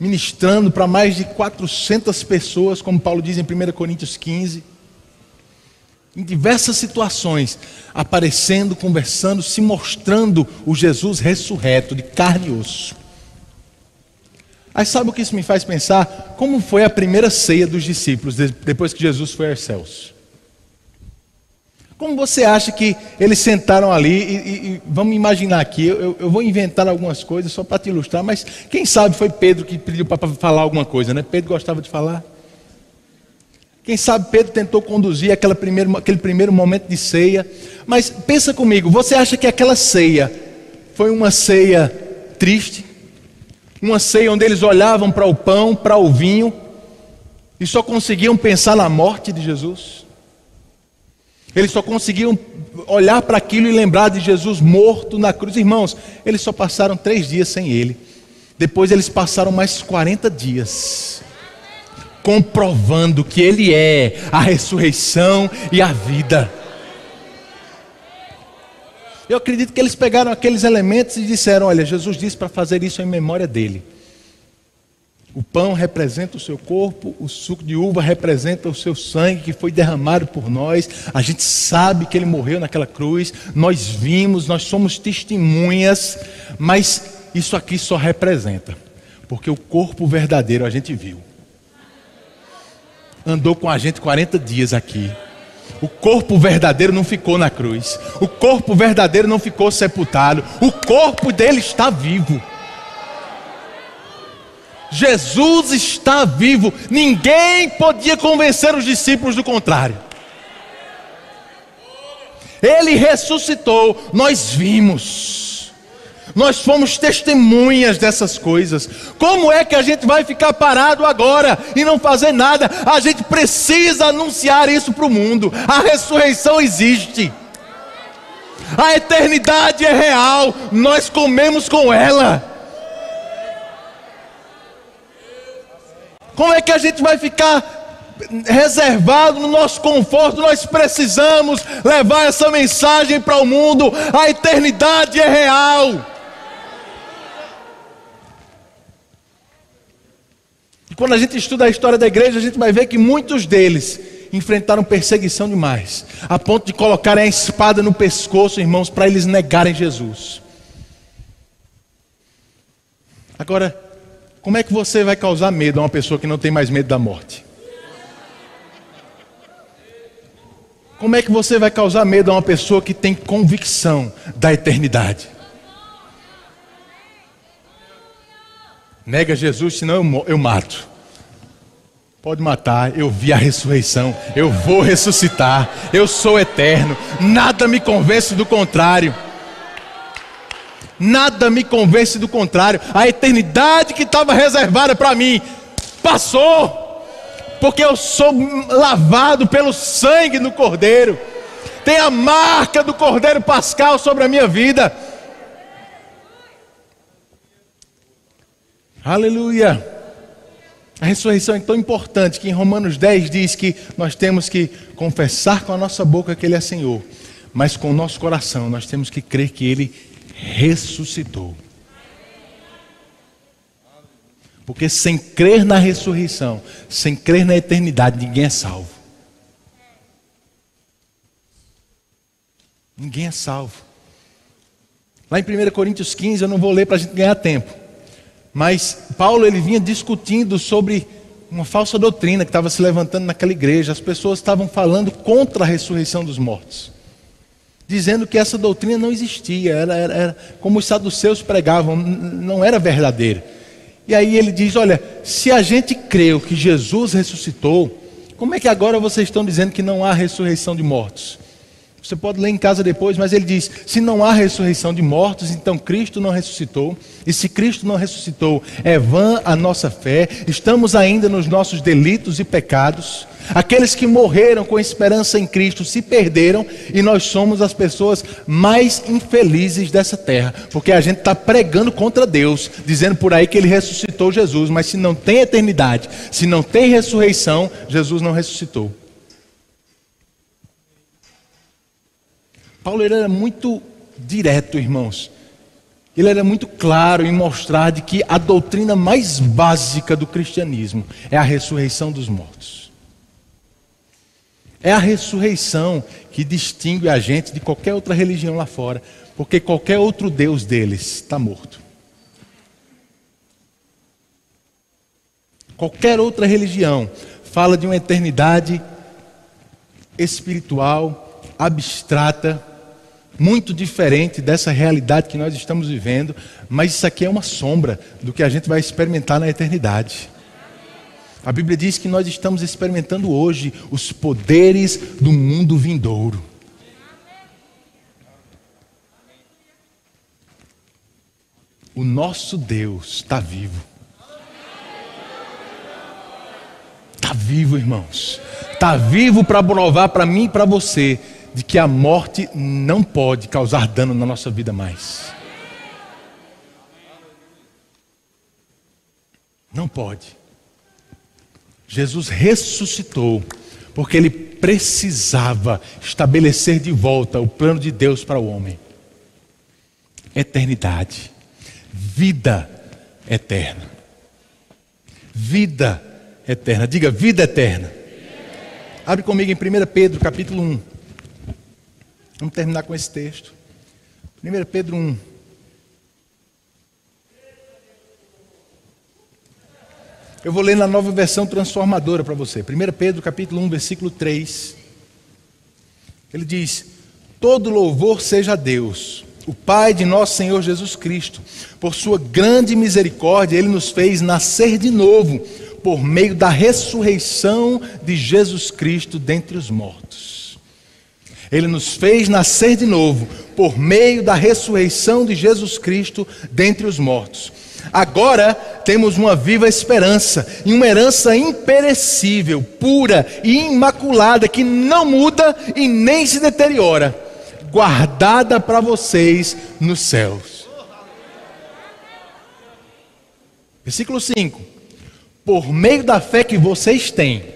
ministrando para mais de 400 pessoas, como Paulo diz em 1 Coríntios 15 em diversas situações, aparecendo, conversando, se mostrando o Jesus ressurreto de carne e osso. Aí sabe o que isso me faz pensar? Como foi a primeira ceia dos discípulos depois que Jesus foi aos céus? Como você acha que eles sentaram ali e, e, e vamos imaginar aqui, eu, eu, vou inventar algumas coisas só para te ilustrar, mas quem sabe foi Pedro que pediu para falar alguma coisa, né? Pedro gostava de falar. Quem sabe Pedro tentou conduzir aquele primeiro, aquele primeiro momento de ceia. Mas pensa comigo, você acha que aquela ceia foi uma ceia triste? Uma ceia onde eles olhavam para o pão, para o vinho e só conseguiam pensar na morte de Jesus? Eles só conseguiam olhar para aquilo e lembrar de Jesus morto na cruz. Irmãos, eles só passaram três dias sem ele. Depois eles passaram mais 40 dias comprovando que Ele é a ressurreição e a vida. Eu acredito que eles pegaram aqueles elementos e disseram: Olha, Jesus disse para fazer isso em memória dele. O pão representa o seu corpo, o suco de uva representa o seu sangue que foi derramado por nós. A gente sabe que ele morreu naquela cruz, nós vimos, nós somos testemunhas, mas isso aqui só representa, porque o corpo verdadeiro a gente viu andou com a gente 40 dias aqui. O corpo verdadeiro não ficou na cruz. O corpo verdadeiro não ficou sepultado. O corpo dele está vivo. Jesus está vivo. Ninguém podia convencer os discípulos do contrário. Ele ressuscitou. Nós vimos. Nós fomos testemunhas dessas coisas. Como é que a gente vai ficar parado agora e não fazer nada? A gente precisa anunciar isso para o mundo. A ressurreição existe. A eternidade é real. Nós comemos com ela. Como é que a gente vai ficar reservado no nosso conforto, nós precisamos levar essa mensagem para o mundo. A eternidade é real. Quando a gente estuda a história da igreja, a gente vai ver que muitos deles enfrentaram perseguição demais, a ponto de colocarem a espada no pescoço, irmãos, para eles negarem Jesus. Agora, Como é que você vai causar medo a uma pessoa que não tem mais medo da morte? Como é que você vai causar medo a uma pessoa que tem convicção da eternidade? Nega Jesus, senão eu, eu mato. Pode matar, eu vi a ressurreição, eu vou ressuscitar, eu sou eterno, nada me convence do contrário. Nada me convence do contrário. A eternidade que estava reservada para mim passou porque eu sou lavado pelo sangue do Cordeiro, tem a marca do Cordeiro Pascal sobre a minha vida. Aleluia! A ressurreição é tão importante que em Romanos 10 diz que nós temos que confessar com a nossa boca que Ele é Senhor, mas com o nosso coração nós temos que crer que Ele ressuscitou. Porque sem crer na ressurreição, sem crer na eternidade, ninguém é salvo. Ninguém é salvo. Lá em 1 Coríntios 15, eu não vou ler para a gente ganhar tempo. Mas Paulo ele vinha discutindo sobre uma falsa doutrina que estava se levantando naquela igreja. As pessoas estavam falando contra a ressurreição dos mortos. Dizendo que essa doutrina não existia, era, era, era como os saduceus pregavam, não era verdadeira. E aí ele diz: Olha, se a gente creu que Jesus ressuscitou, como é que agora vocês estão dizendo que não há ressurreição de mortos? Você pode ler em casa depois, mas ele diz: se não há ressurreição de mortos, então Cristo não ressuscitou. E se Cristo não ressuscitou, é vã a nossa fé, estamos ainda nos nossos delitos e pecados. Aqueles que morreram com esperança em Cristo se perderam e nós somos as pessoas mais infelizes dessa terra, porque a gente está pregando contra Deus, dizendo por aí que Ele ressuscitou Jesus, mas se não tem eternidade, se não tem ressurreição, Jesus não ressuscitou. Paulo era muito direto, irmãos. Ele era muito claro em mostrar de que a doutrina mais básica do cristianismo é a ressurreição dos mortos. É a ressurreição que distingue a gente de qualquer outra religião lá fora, porque qualquer outro Deus deles está morto. Qualquer outra religião fala de uma eternidade espiritual, abstrata, muito diferente dessa realidade que nós estamos vivendo, mas isso aqui é uma sombra do que a gente vai experimentar na eternidade. A Bíblia diz que nós estamos experimentando hoje os poderes do mundo vindouro. O nosso Deus está vivo. Está vivo, irmãos. Está vivo para provar para mim e para você de que a morte não pode causar dano na nossa vida mais. Não pode. Jesus ressuscitou, porque ele precisava estabelecer de volta o plano de Deus para o homem. Eternidade, vida eterna. Vida eterna. Diga vida eterna. Abre comigo em 1 Pedro, capítulo 1. Vamos terminar com esse texto. 1 Pedro 1. Eu vou ler na nova versão transformadora para você. 1 Pedro capítulo 1, versículo 3. Ele diz: Todo louvor seja a Deus, o Pai de nosso Senhor Jesus Cristo. Por sua grande misericórdia, Ele nos fez nascer de novo, por meio da ressurreição de Jesus Cristo dentre os mortos ele nos fez nascer de novo por meio da ressurreição de Jesus Cristo dentre os mortos. Agora temos uma viva esperança e uma herança imperecível, pura e imaculada que não muda e nem se deteriora, guardada para vocês nos céus. Versículo 5: Por meio da fé que vocês têm,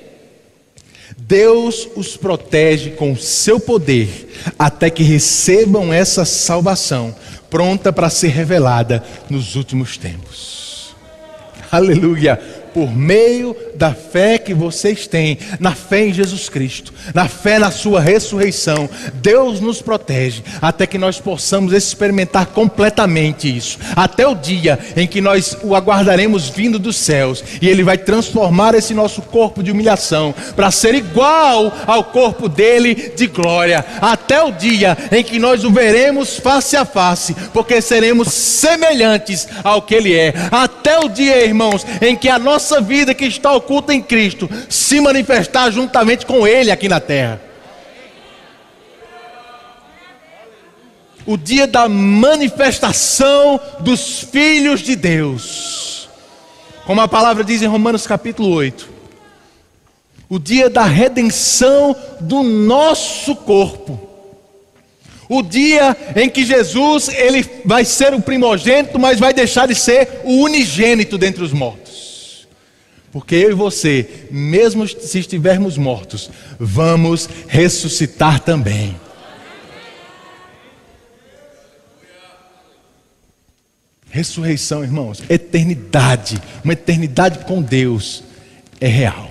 Deus os protege com seu poder até que recebam essa salvação, pronta para ser revelada nos últimos tempos. Aleluia! Por meio da fé que vocês têm, na fé em Jesus Cristo, na fé na Sua ressurreição, Deus nos protege até que nós possamos experimentar completamente isso. Até o dia em que nós o aguardaremos vindo dos céus e Ele vai transformar esse nosso corpo de humilhação para ser igual ao corpo dele de glória. Até o dia em que nós o veremos face a face, porque seremos semelhantes ao que Ele é. Até o dia, irmãos, em que a nossa vida que está oculta em Cristo se manifestar juntamente com Ele aqui na terra. O dia da manifestação dos filhos de Deus. Como a palavra diz em Romanos capítulo 8. O dia da redenção do nosso corpo o dia em que Jesus ele vai ser o primogênito, mas vai deixar de ser o unigênito dentre os mortos. Porque eu e você, mesmo se estivermos mortos, vamos ressuscitar também. Ressurreição, irmãos, eternidade, uma eternidade com Deus é real.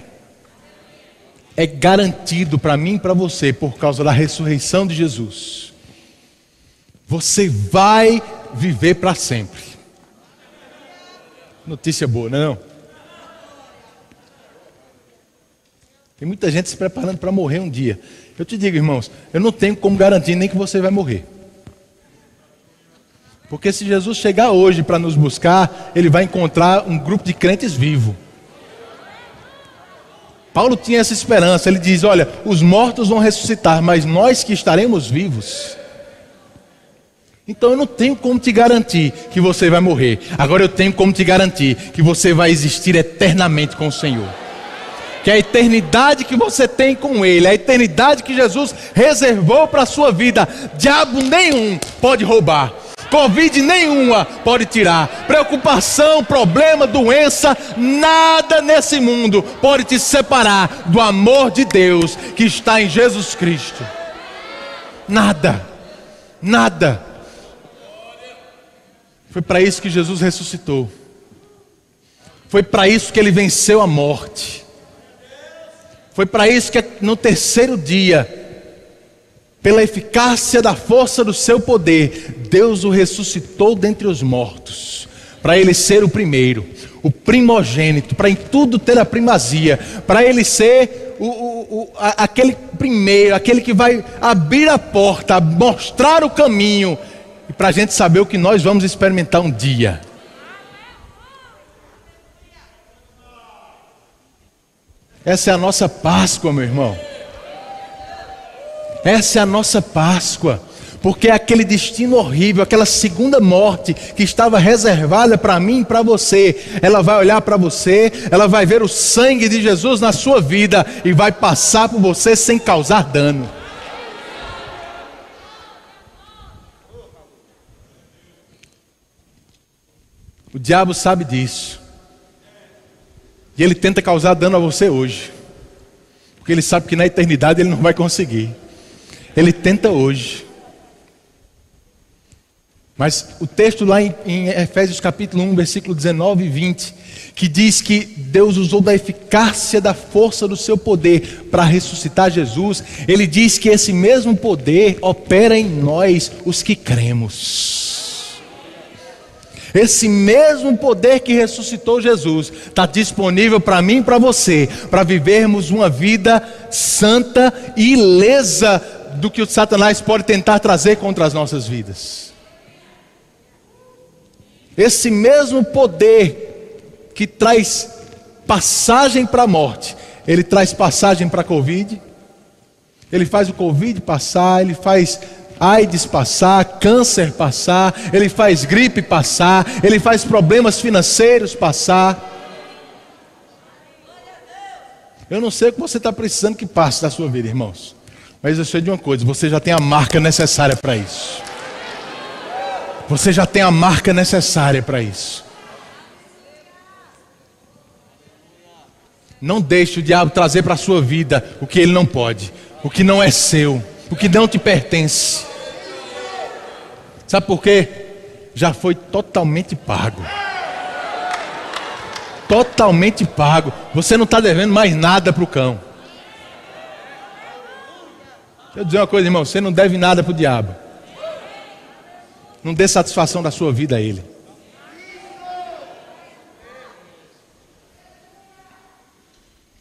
É garantido para mim e para você por causa da ressurreição de Jesus. Você vai viver para sempre. Notícia boa, não é não? Tem muita gente se preparando para morrer um dia. Eu te digo, irmãos, eu não tenho como garantir nem que você vai morrer. Porque se Jesus chegar hoje para nos buscar, ele vai encontrar um grupo de crentes vivo. Paulo tinha essa esperança, ele diz: Olha, os mortos vão ressuscitar, mas nós que estaremos vivos, então eu não tenho como te garantir que você vai morrer. Agora eu tenho como te garantir que você vai existir eternamente com o Senhor. Que a eternidade que você tem com Ele, a eternidade que Jesus reservou para a sua vida, diabo nenhum pode roubar. Covid nenhuma pode tirar. Preocupação, problema, doença, nada nesse mundo pode te separar do amor de Deus que está em Jesus Cristo. Nada, nada. Foi para isso que Jesus ressuscitou. Foi para isso que ele venceu a morte. Foi para isso que no terceiro dia, pela eficácia da força do seu poder, Deus o ressuscitou dentre os mortos, para ele ser o primeiro, o primogênito, para em tudo ter a primazia, para ele ser o, o, o, aquele primeiro, aquele que vai abrir a porta, mostrar o caminho e para a gente saber o que nós vamos experimentar um dia. Essa é a nossa Páscoa, meu irmão. Essa é a nossa Páscoa. Porque é aquele destino horrível, aquela segunda morte que estava reservada para mim e para você, ela vai olhar para você, ela vai ver o sangue de Jesus na sua vida e vai passar por você sem causar dano. O diabo sabe disso. E ele tenta causar dano a você hoje. Porque ele sabe que na eternidade ele não vai conseguir. Ele tenta hoje. Mas o texto lá em, Efésios capítulo 1, versículo 19 e 20, que diz que Deus usou da eficácia da força do seu poder para ressuscitar Jesus, ele diz que esse mesmo poder opera em nós, os que cremos. Esse mesmo poder que ressuscitou Jesus está disponível para mim e para você, para vivermos uma vida santa e ilesa do que o Satanás pode tentar trazer contra as nossas vidas. Esse mesmo poder que traz passagem para a morte, ele traz passagem para a Covid, ele faz o Covid passar, ele faz AIDS passar, câncer passar, ele faz gripe passar, ele faz problemas financeiros passar. Eu não sei o que você está precisando que passe da sua vida, irmãos. Mas eu sei de uma coisa: você já tem a marca necessária para isso. Você já tem a marca necessária para isso. Não deixe o diabo trazer para a sua vida o que ele não pode, o que não é seu, o que não te pertence. Sabe por quê? Já foi totalmente pago. totalmente pago. Você não está devendo mais nada para o cão. Deixa eu dizer uma coisa, irmão: você não deve nada para o diabo. Não dê satisfação da sua vida a ele.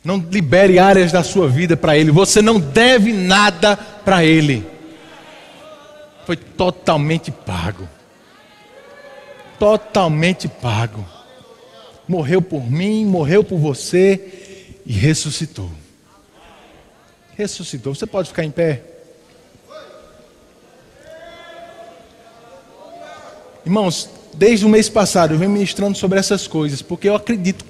Não libere áreas da sua vida para ele. Você não deve nada para ele. Foi totalmente pago. Totalmente pago. Morreu por mim, morreu por você e ressuscitou. Ressuscitou. Você pode ficar em pé? Irmãos, desde o mês passado eu venho ministrando sobre essas coisas, porque eu acredito,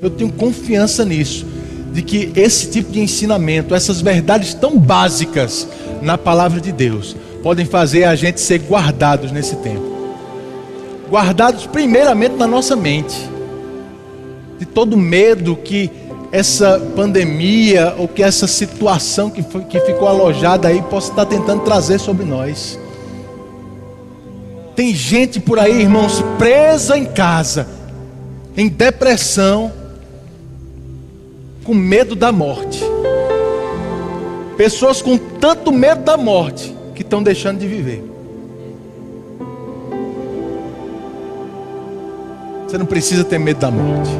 eu tenho confiança nisso, de que esse tipo de ensinamento, essas verdades tão básicas na palavra de Deus, podem fazer a gente ser guardados nesse tempo. Guardados primeiramente na nossa mente, de todo medo que essa pandemia ou que essa situação que, foi, que ficou alojada aí possa estar tentando trazer sobre nós. Tem gente por aí, irmãos, presa em casa, em depressão, com medo da morte. Pessoas com tanto medo da morte que estão deixando de viver. Você não precisa ter medo da morte.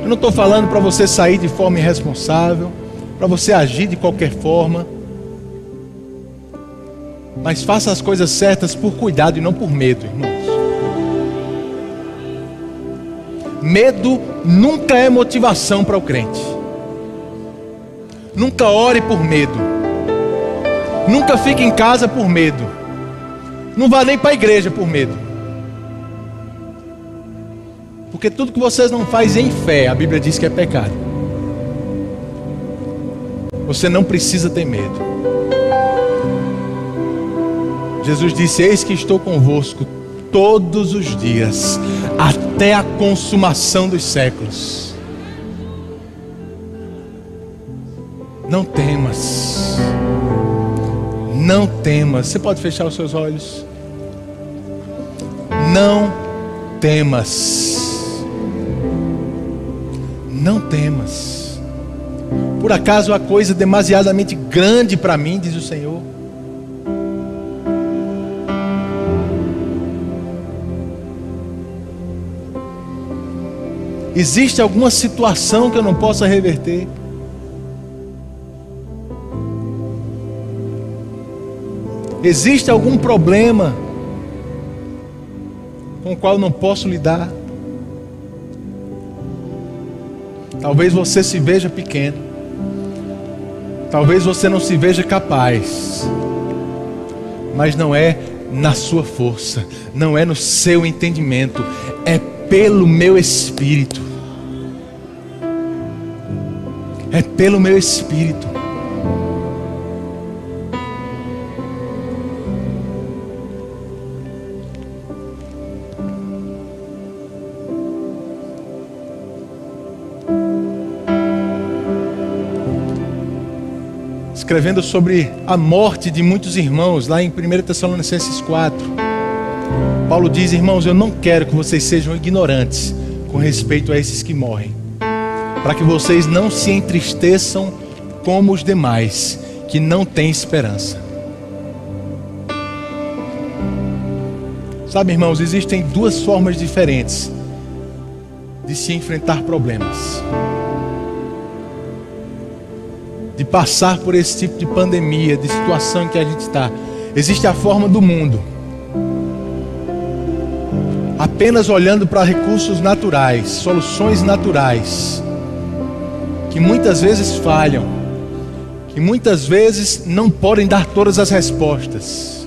Eu não estou falando para você sair de forma irresponsável, para você agir de qualquer forma. Mas faça as coisas certas por cuidado e não por medo, irmãos. Medo nunca é motivação para o crente. Nunca ore por medo. Nunca fique em casa por medo. Não vá nem para a igreja por medo. Porque tudo que vocês não fazem em fé, a Bíblia diz que é pecado. Você não precisa ter medo. Jesus disse: Eis que estou convosco todos os dias, até a consumação dos séculos. Não temas, não temas. Você pode fechar os seus olhos. Não temas, não temas. Por acaso há coisa demasiadamente grande para mim, diz o Senhor. Existe alguma situação que eu não possa reverter? Existe algum problema com o qual não posso lidar? Talvez você se veja pequeno. Talvez você não se veja capaz. Mas não é na sua força, não é no seu entendimento, é pelo meu espírito. É pelo meu espírito. Escrevendo sobre a morte de muitos irmãos, lá em 1 Tessalonicenses 4. Paulo diz, irmãos, eu não quero que vocês sejam ignorantes com respeito a esses que morrem, para que vocês não se entristeçam como os demais, que não têm esperança. Sabe, irmãos, existem duas formas diferentes de se enfrentar problemas. De passar por esse tipo de pandemia, de situação que a gente está. Existe a forma do mundo apenas olhando para recursos naturais, soluções naturais, que muitas vezes falham, que muitas vezes não podem dar todas as respostas.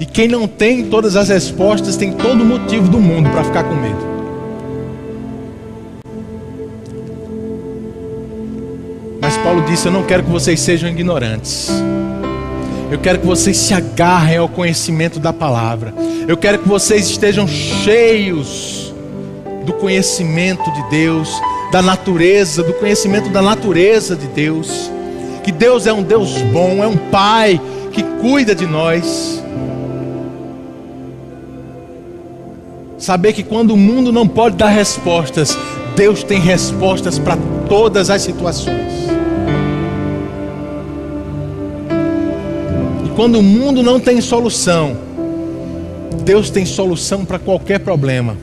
E quem não tem todas as respostas tem todo o motivo do mundo para ficar com medo. Paulo disse: Eu não quero que vocês sejam ignorantes. Eu quero que vocês se agarrem ao conhecimento da palavra. Eu quero que vocês estejam cheios do conhecimento de Deus, da natureza, do conhecimento da natureza de Deus. Que Deus é um Deus bom, é um Pai que cuida de nós. Saber que quando o mundo não pode dar respostas, Deus tem respostas para todas as situações. Quando o mundo não tem solução, Deus tem solução para qualquer problema.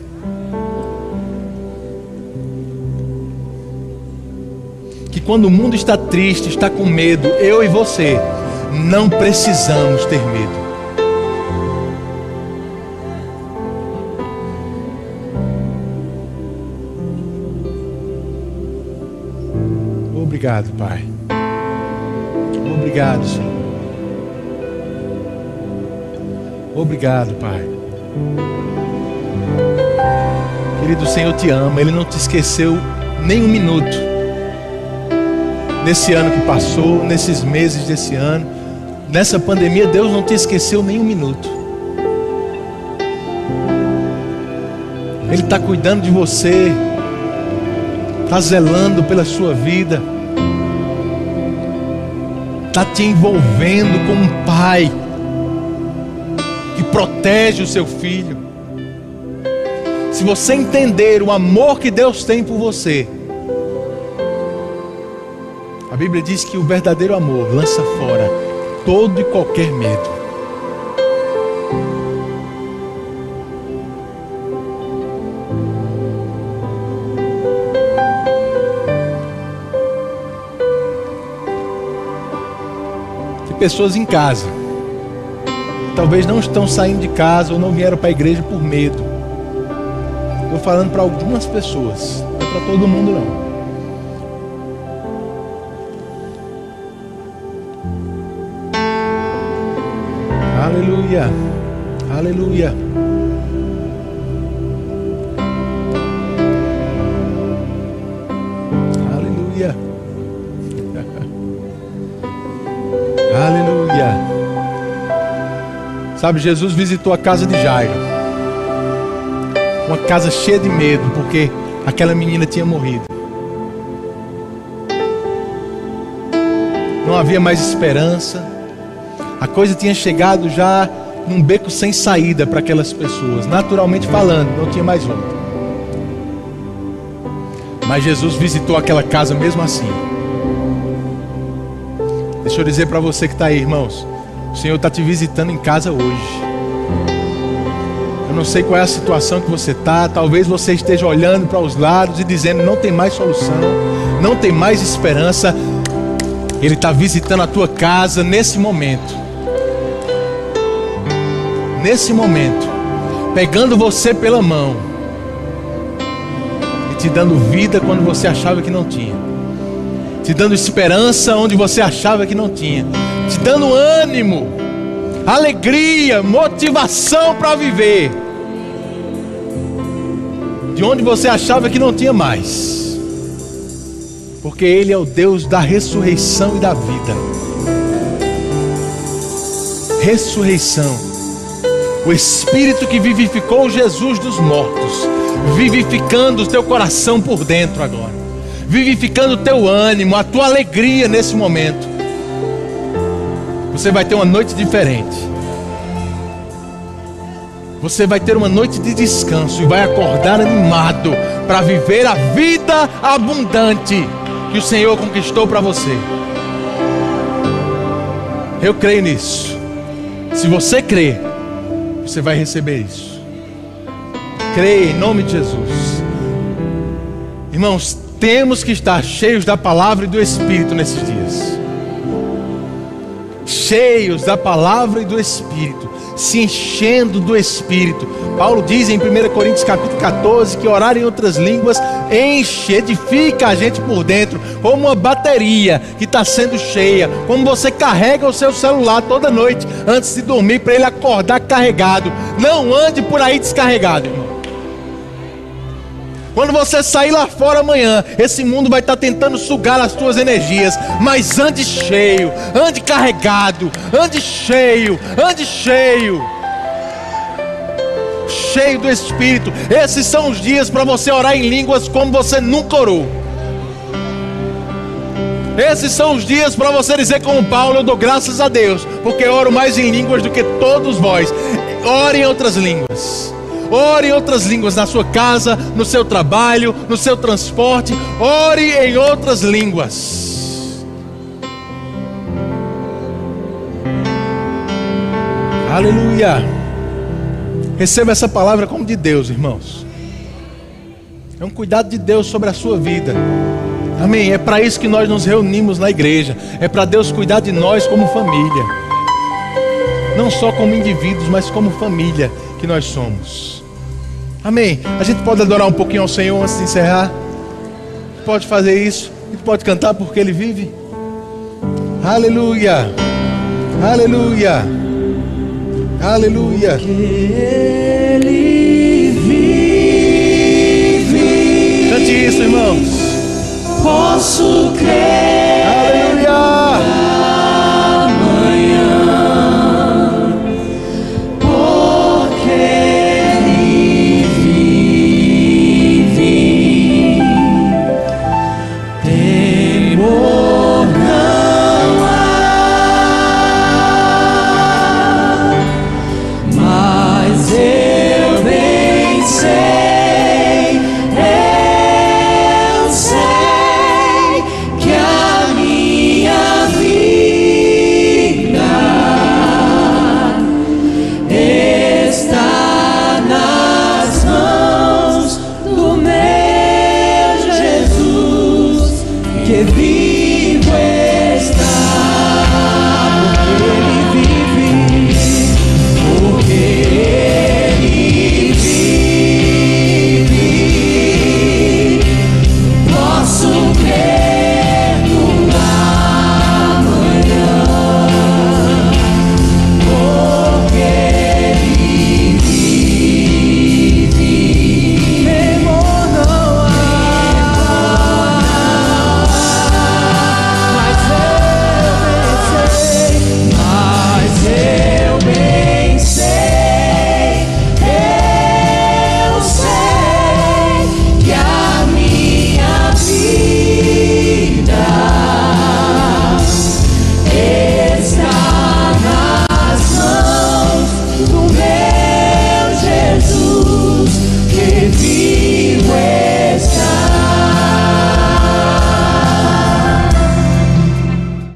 Que quando o mundo está triste, está com medo, eu e você não precisamos ter medo. Obrigado, Pai. Obrigado, Senhor. Obrigado, Pai. Querido Senhor, te ama. Ele não te esqueceu nem um minuto. Nesse ano que passou, nesses meses desse ano, nessa pandemia, Deus não te esqueceu nem um minuto. Ele está cuidando de você, está zelando pela sua vida está te envolvendo como um pai protege o seu filho. Se você entender o amor que Deus tem por você, a Bíblia diz que o verdadeiro amor lança fora todo e qualquer medo. pessoas em casa. Talvez não estão saindo de casa ou não vieram para a igreja por medo. Estou falando para algumas pessoas, não é para todo mundo não. Aleluia, aleluia. Sabe, Jesus visitou a casa de Jairo. Uma casa cheia de medo, porque aquela menina tinha morrido. Não havia mais esperança. A coisa tinha chegado já num beco sem saída para aquelas pessoas. Naturalmente falando, não tinha mais volta. Mas Jesus visitou aquela casa mesmo assim. Deixa eu dizer para você que está aí, irmãos. O Senhor está te visitando em casa hoje. Eu não sei qual é a situação que você está. Talvez você esteja olhando para os lados e dizendo: não tem mais solução, não tem mais esperança. Ele está visitando a tua casa nesse momento. Nesse momento, pegando você pela mão e te dando vida quando você achava que não tinha, te dando esperança onde você achava que não tinha dando ânimo, alegria, motivação para viver. De onde você achava que não tinha mais. Porque Ele é o Deus da ressurreição e da vida. Ressurreição. O Espírito que vivificou Jesus dos mortos, vivificando o teu coração por dentro agora, vivificando o teu ânimo, a tua alegria nesse momento você vai ter uma noite diferente. Você vai ter uma noite de descanso e vai acordar animado para viver a vida abundante que o Senhor conquistou para você. Eu creio nisso. Se você crê, você vai receber isso. Creia em nome de Jesus. Irmãos, temos que estar cheios da palavra e do Espírito nesses dias cheios da palavra e do Espírito, se enchendo do Espírito. Paulo diz em 1 Coríntios capítulo 14 que orar em outras línguas enche, edifica a gente por dentro, como uma bateria que está sendo cheia, como você carrega o seu celular toda noite antes de dormir para ele acordar carregado. Não ande por aí descarregado, irmão. Quando você sair lá fora amanhã, esse mundo vai estar tentando sugar as tuas energias. Mas ande cheio, ande carregado, ande cheio, ande cheio. Cheio do Espírito. Esses são os dias para você orar em línguas como você nunca orou. Esses são os dias para você dizer como Paulo, eu dou graças a Deus, porque oro mais em línguas do que todos vós. Ore em outras línguas. Ore em outras línguas na sua casa, no seu trabalho, no seu transporte. Ore em outras línguas. Aleluia. Receba essa palavra como de Deus, irmãos. É um cuidado de Deus sobre a sua vida. Amém. É para isso que nós nos reunimos na igreja. É para Deus cuidar de nós como família. Não só como indivíduos, mas como família que nós somos. Amém. A gente pode adorar um pouquinho ao Senhor antes de encerrar. Pode fazer isso. E pode cantar porque Ele vive. Aleluia. Aleluia. Aleluia. Porque Ele vive. Cante isso, irmãos. Posso crer.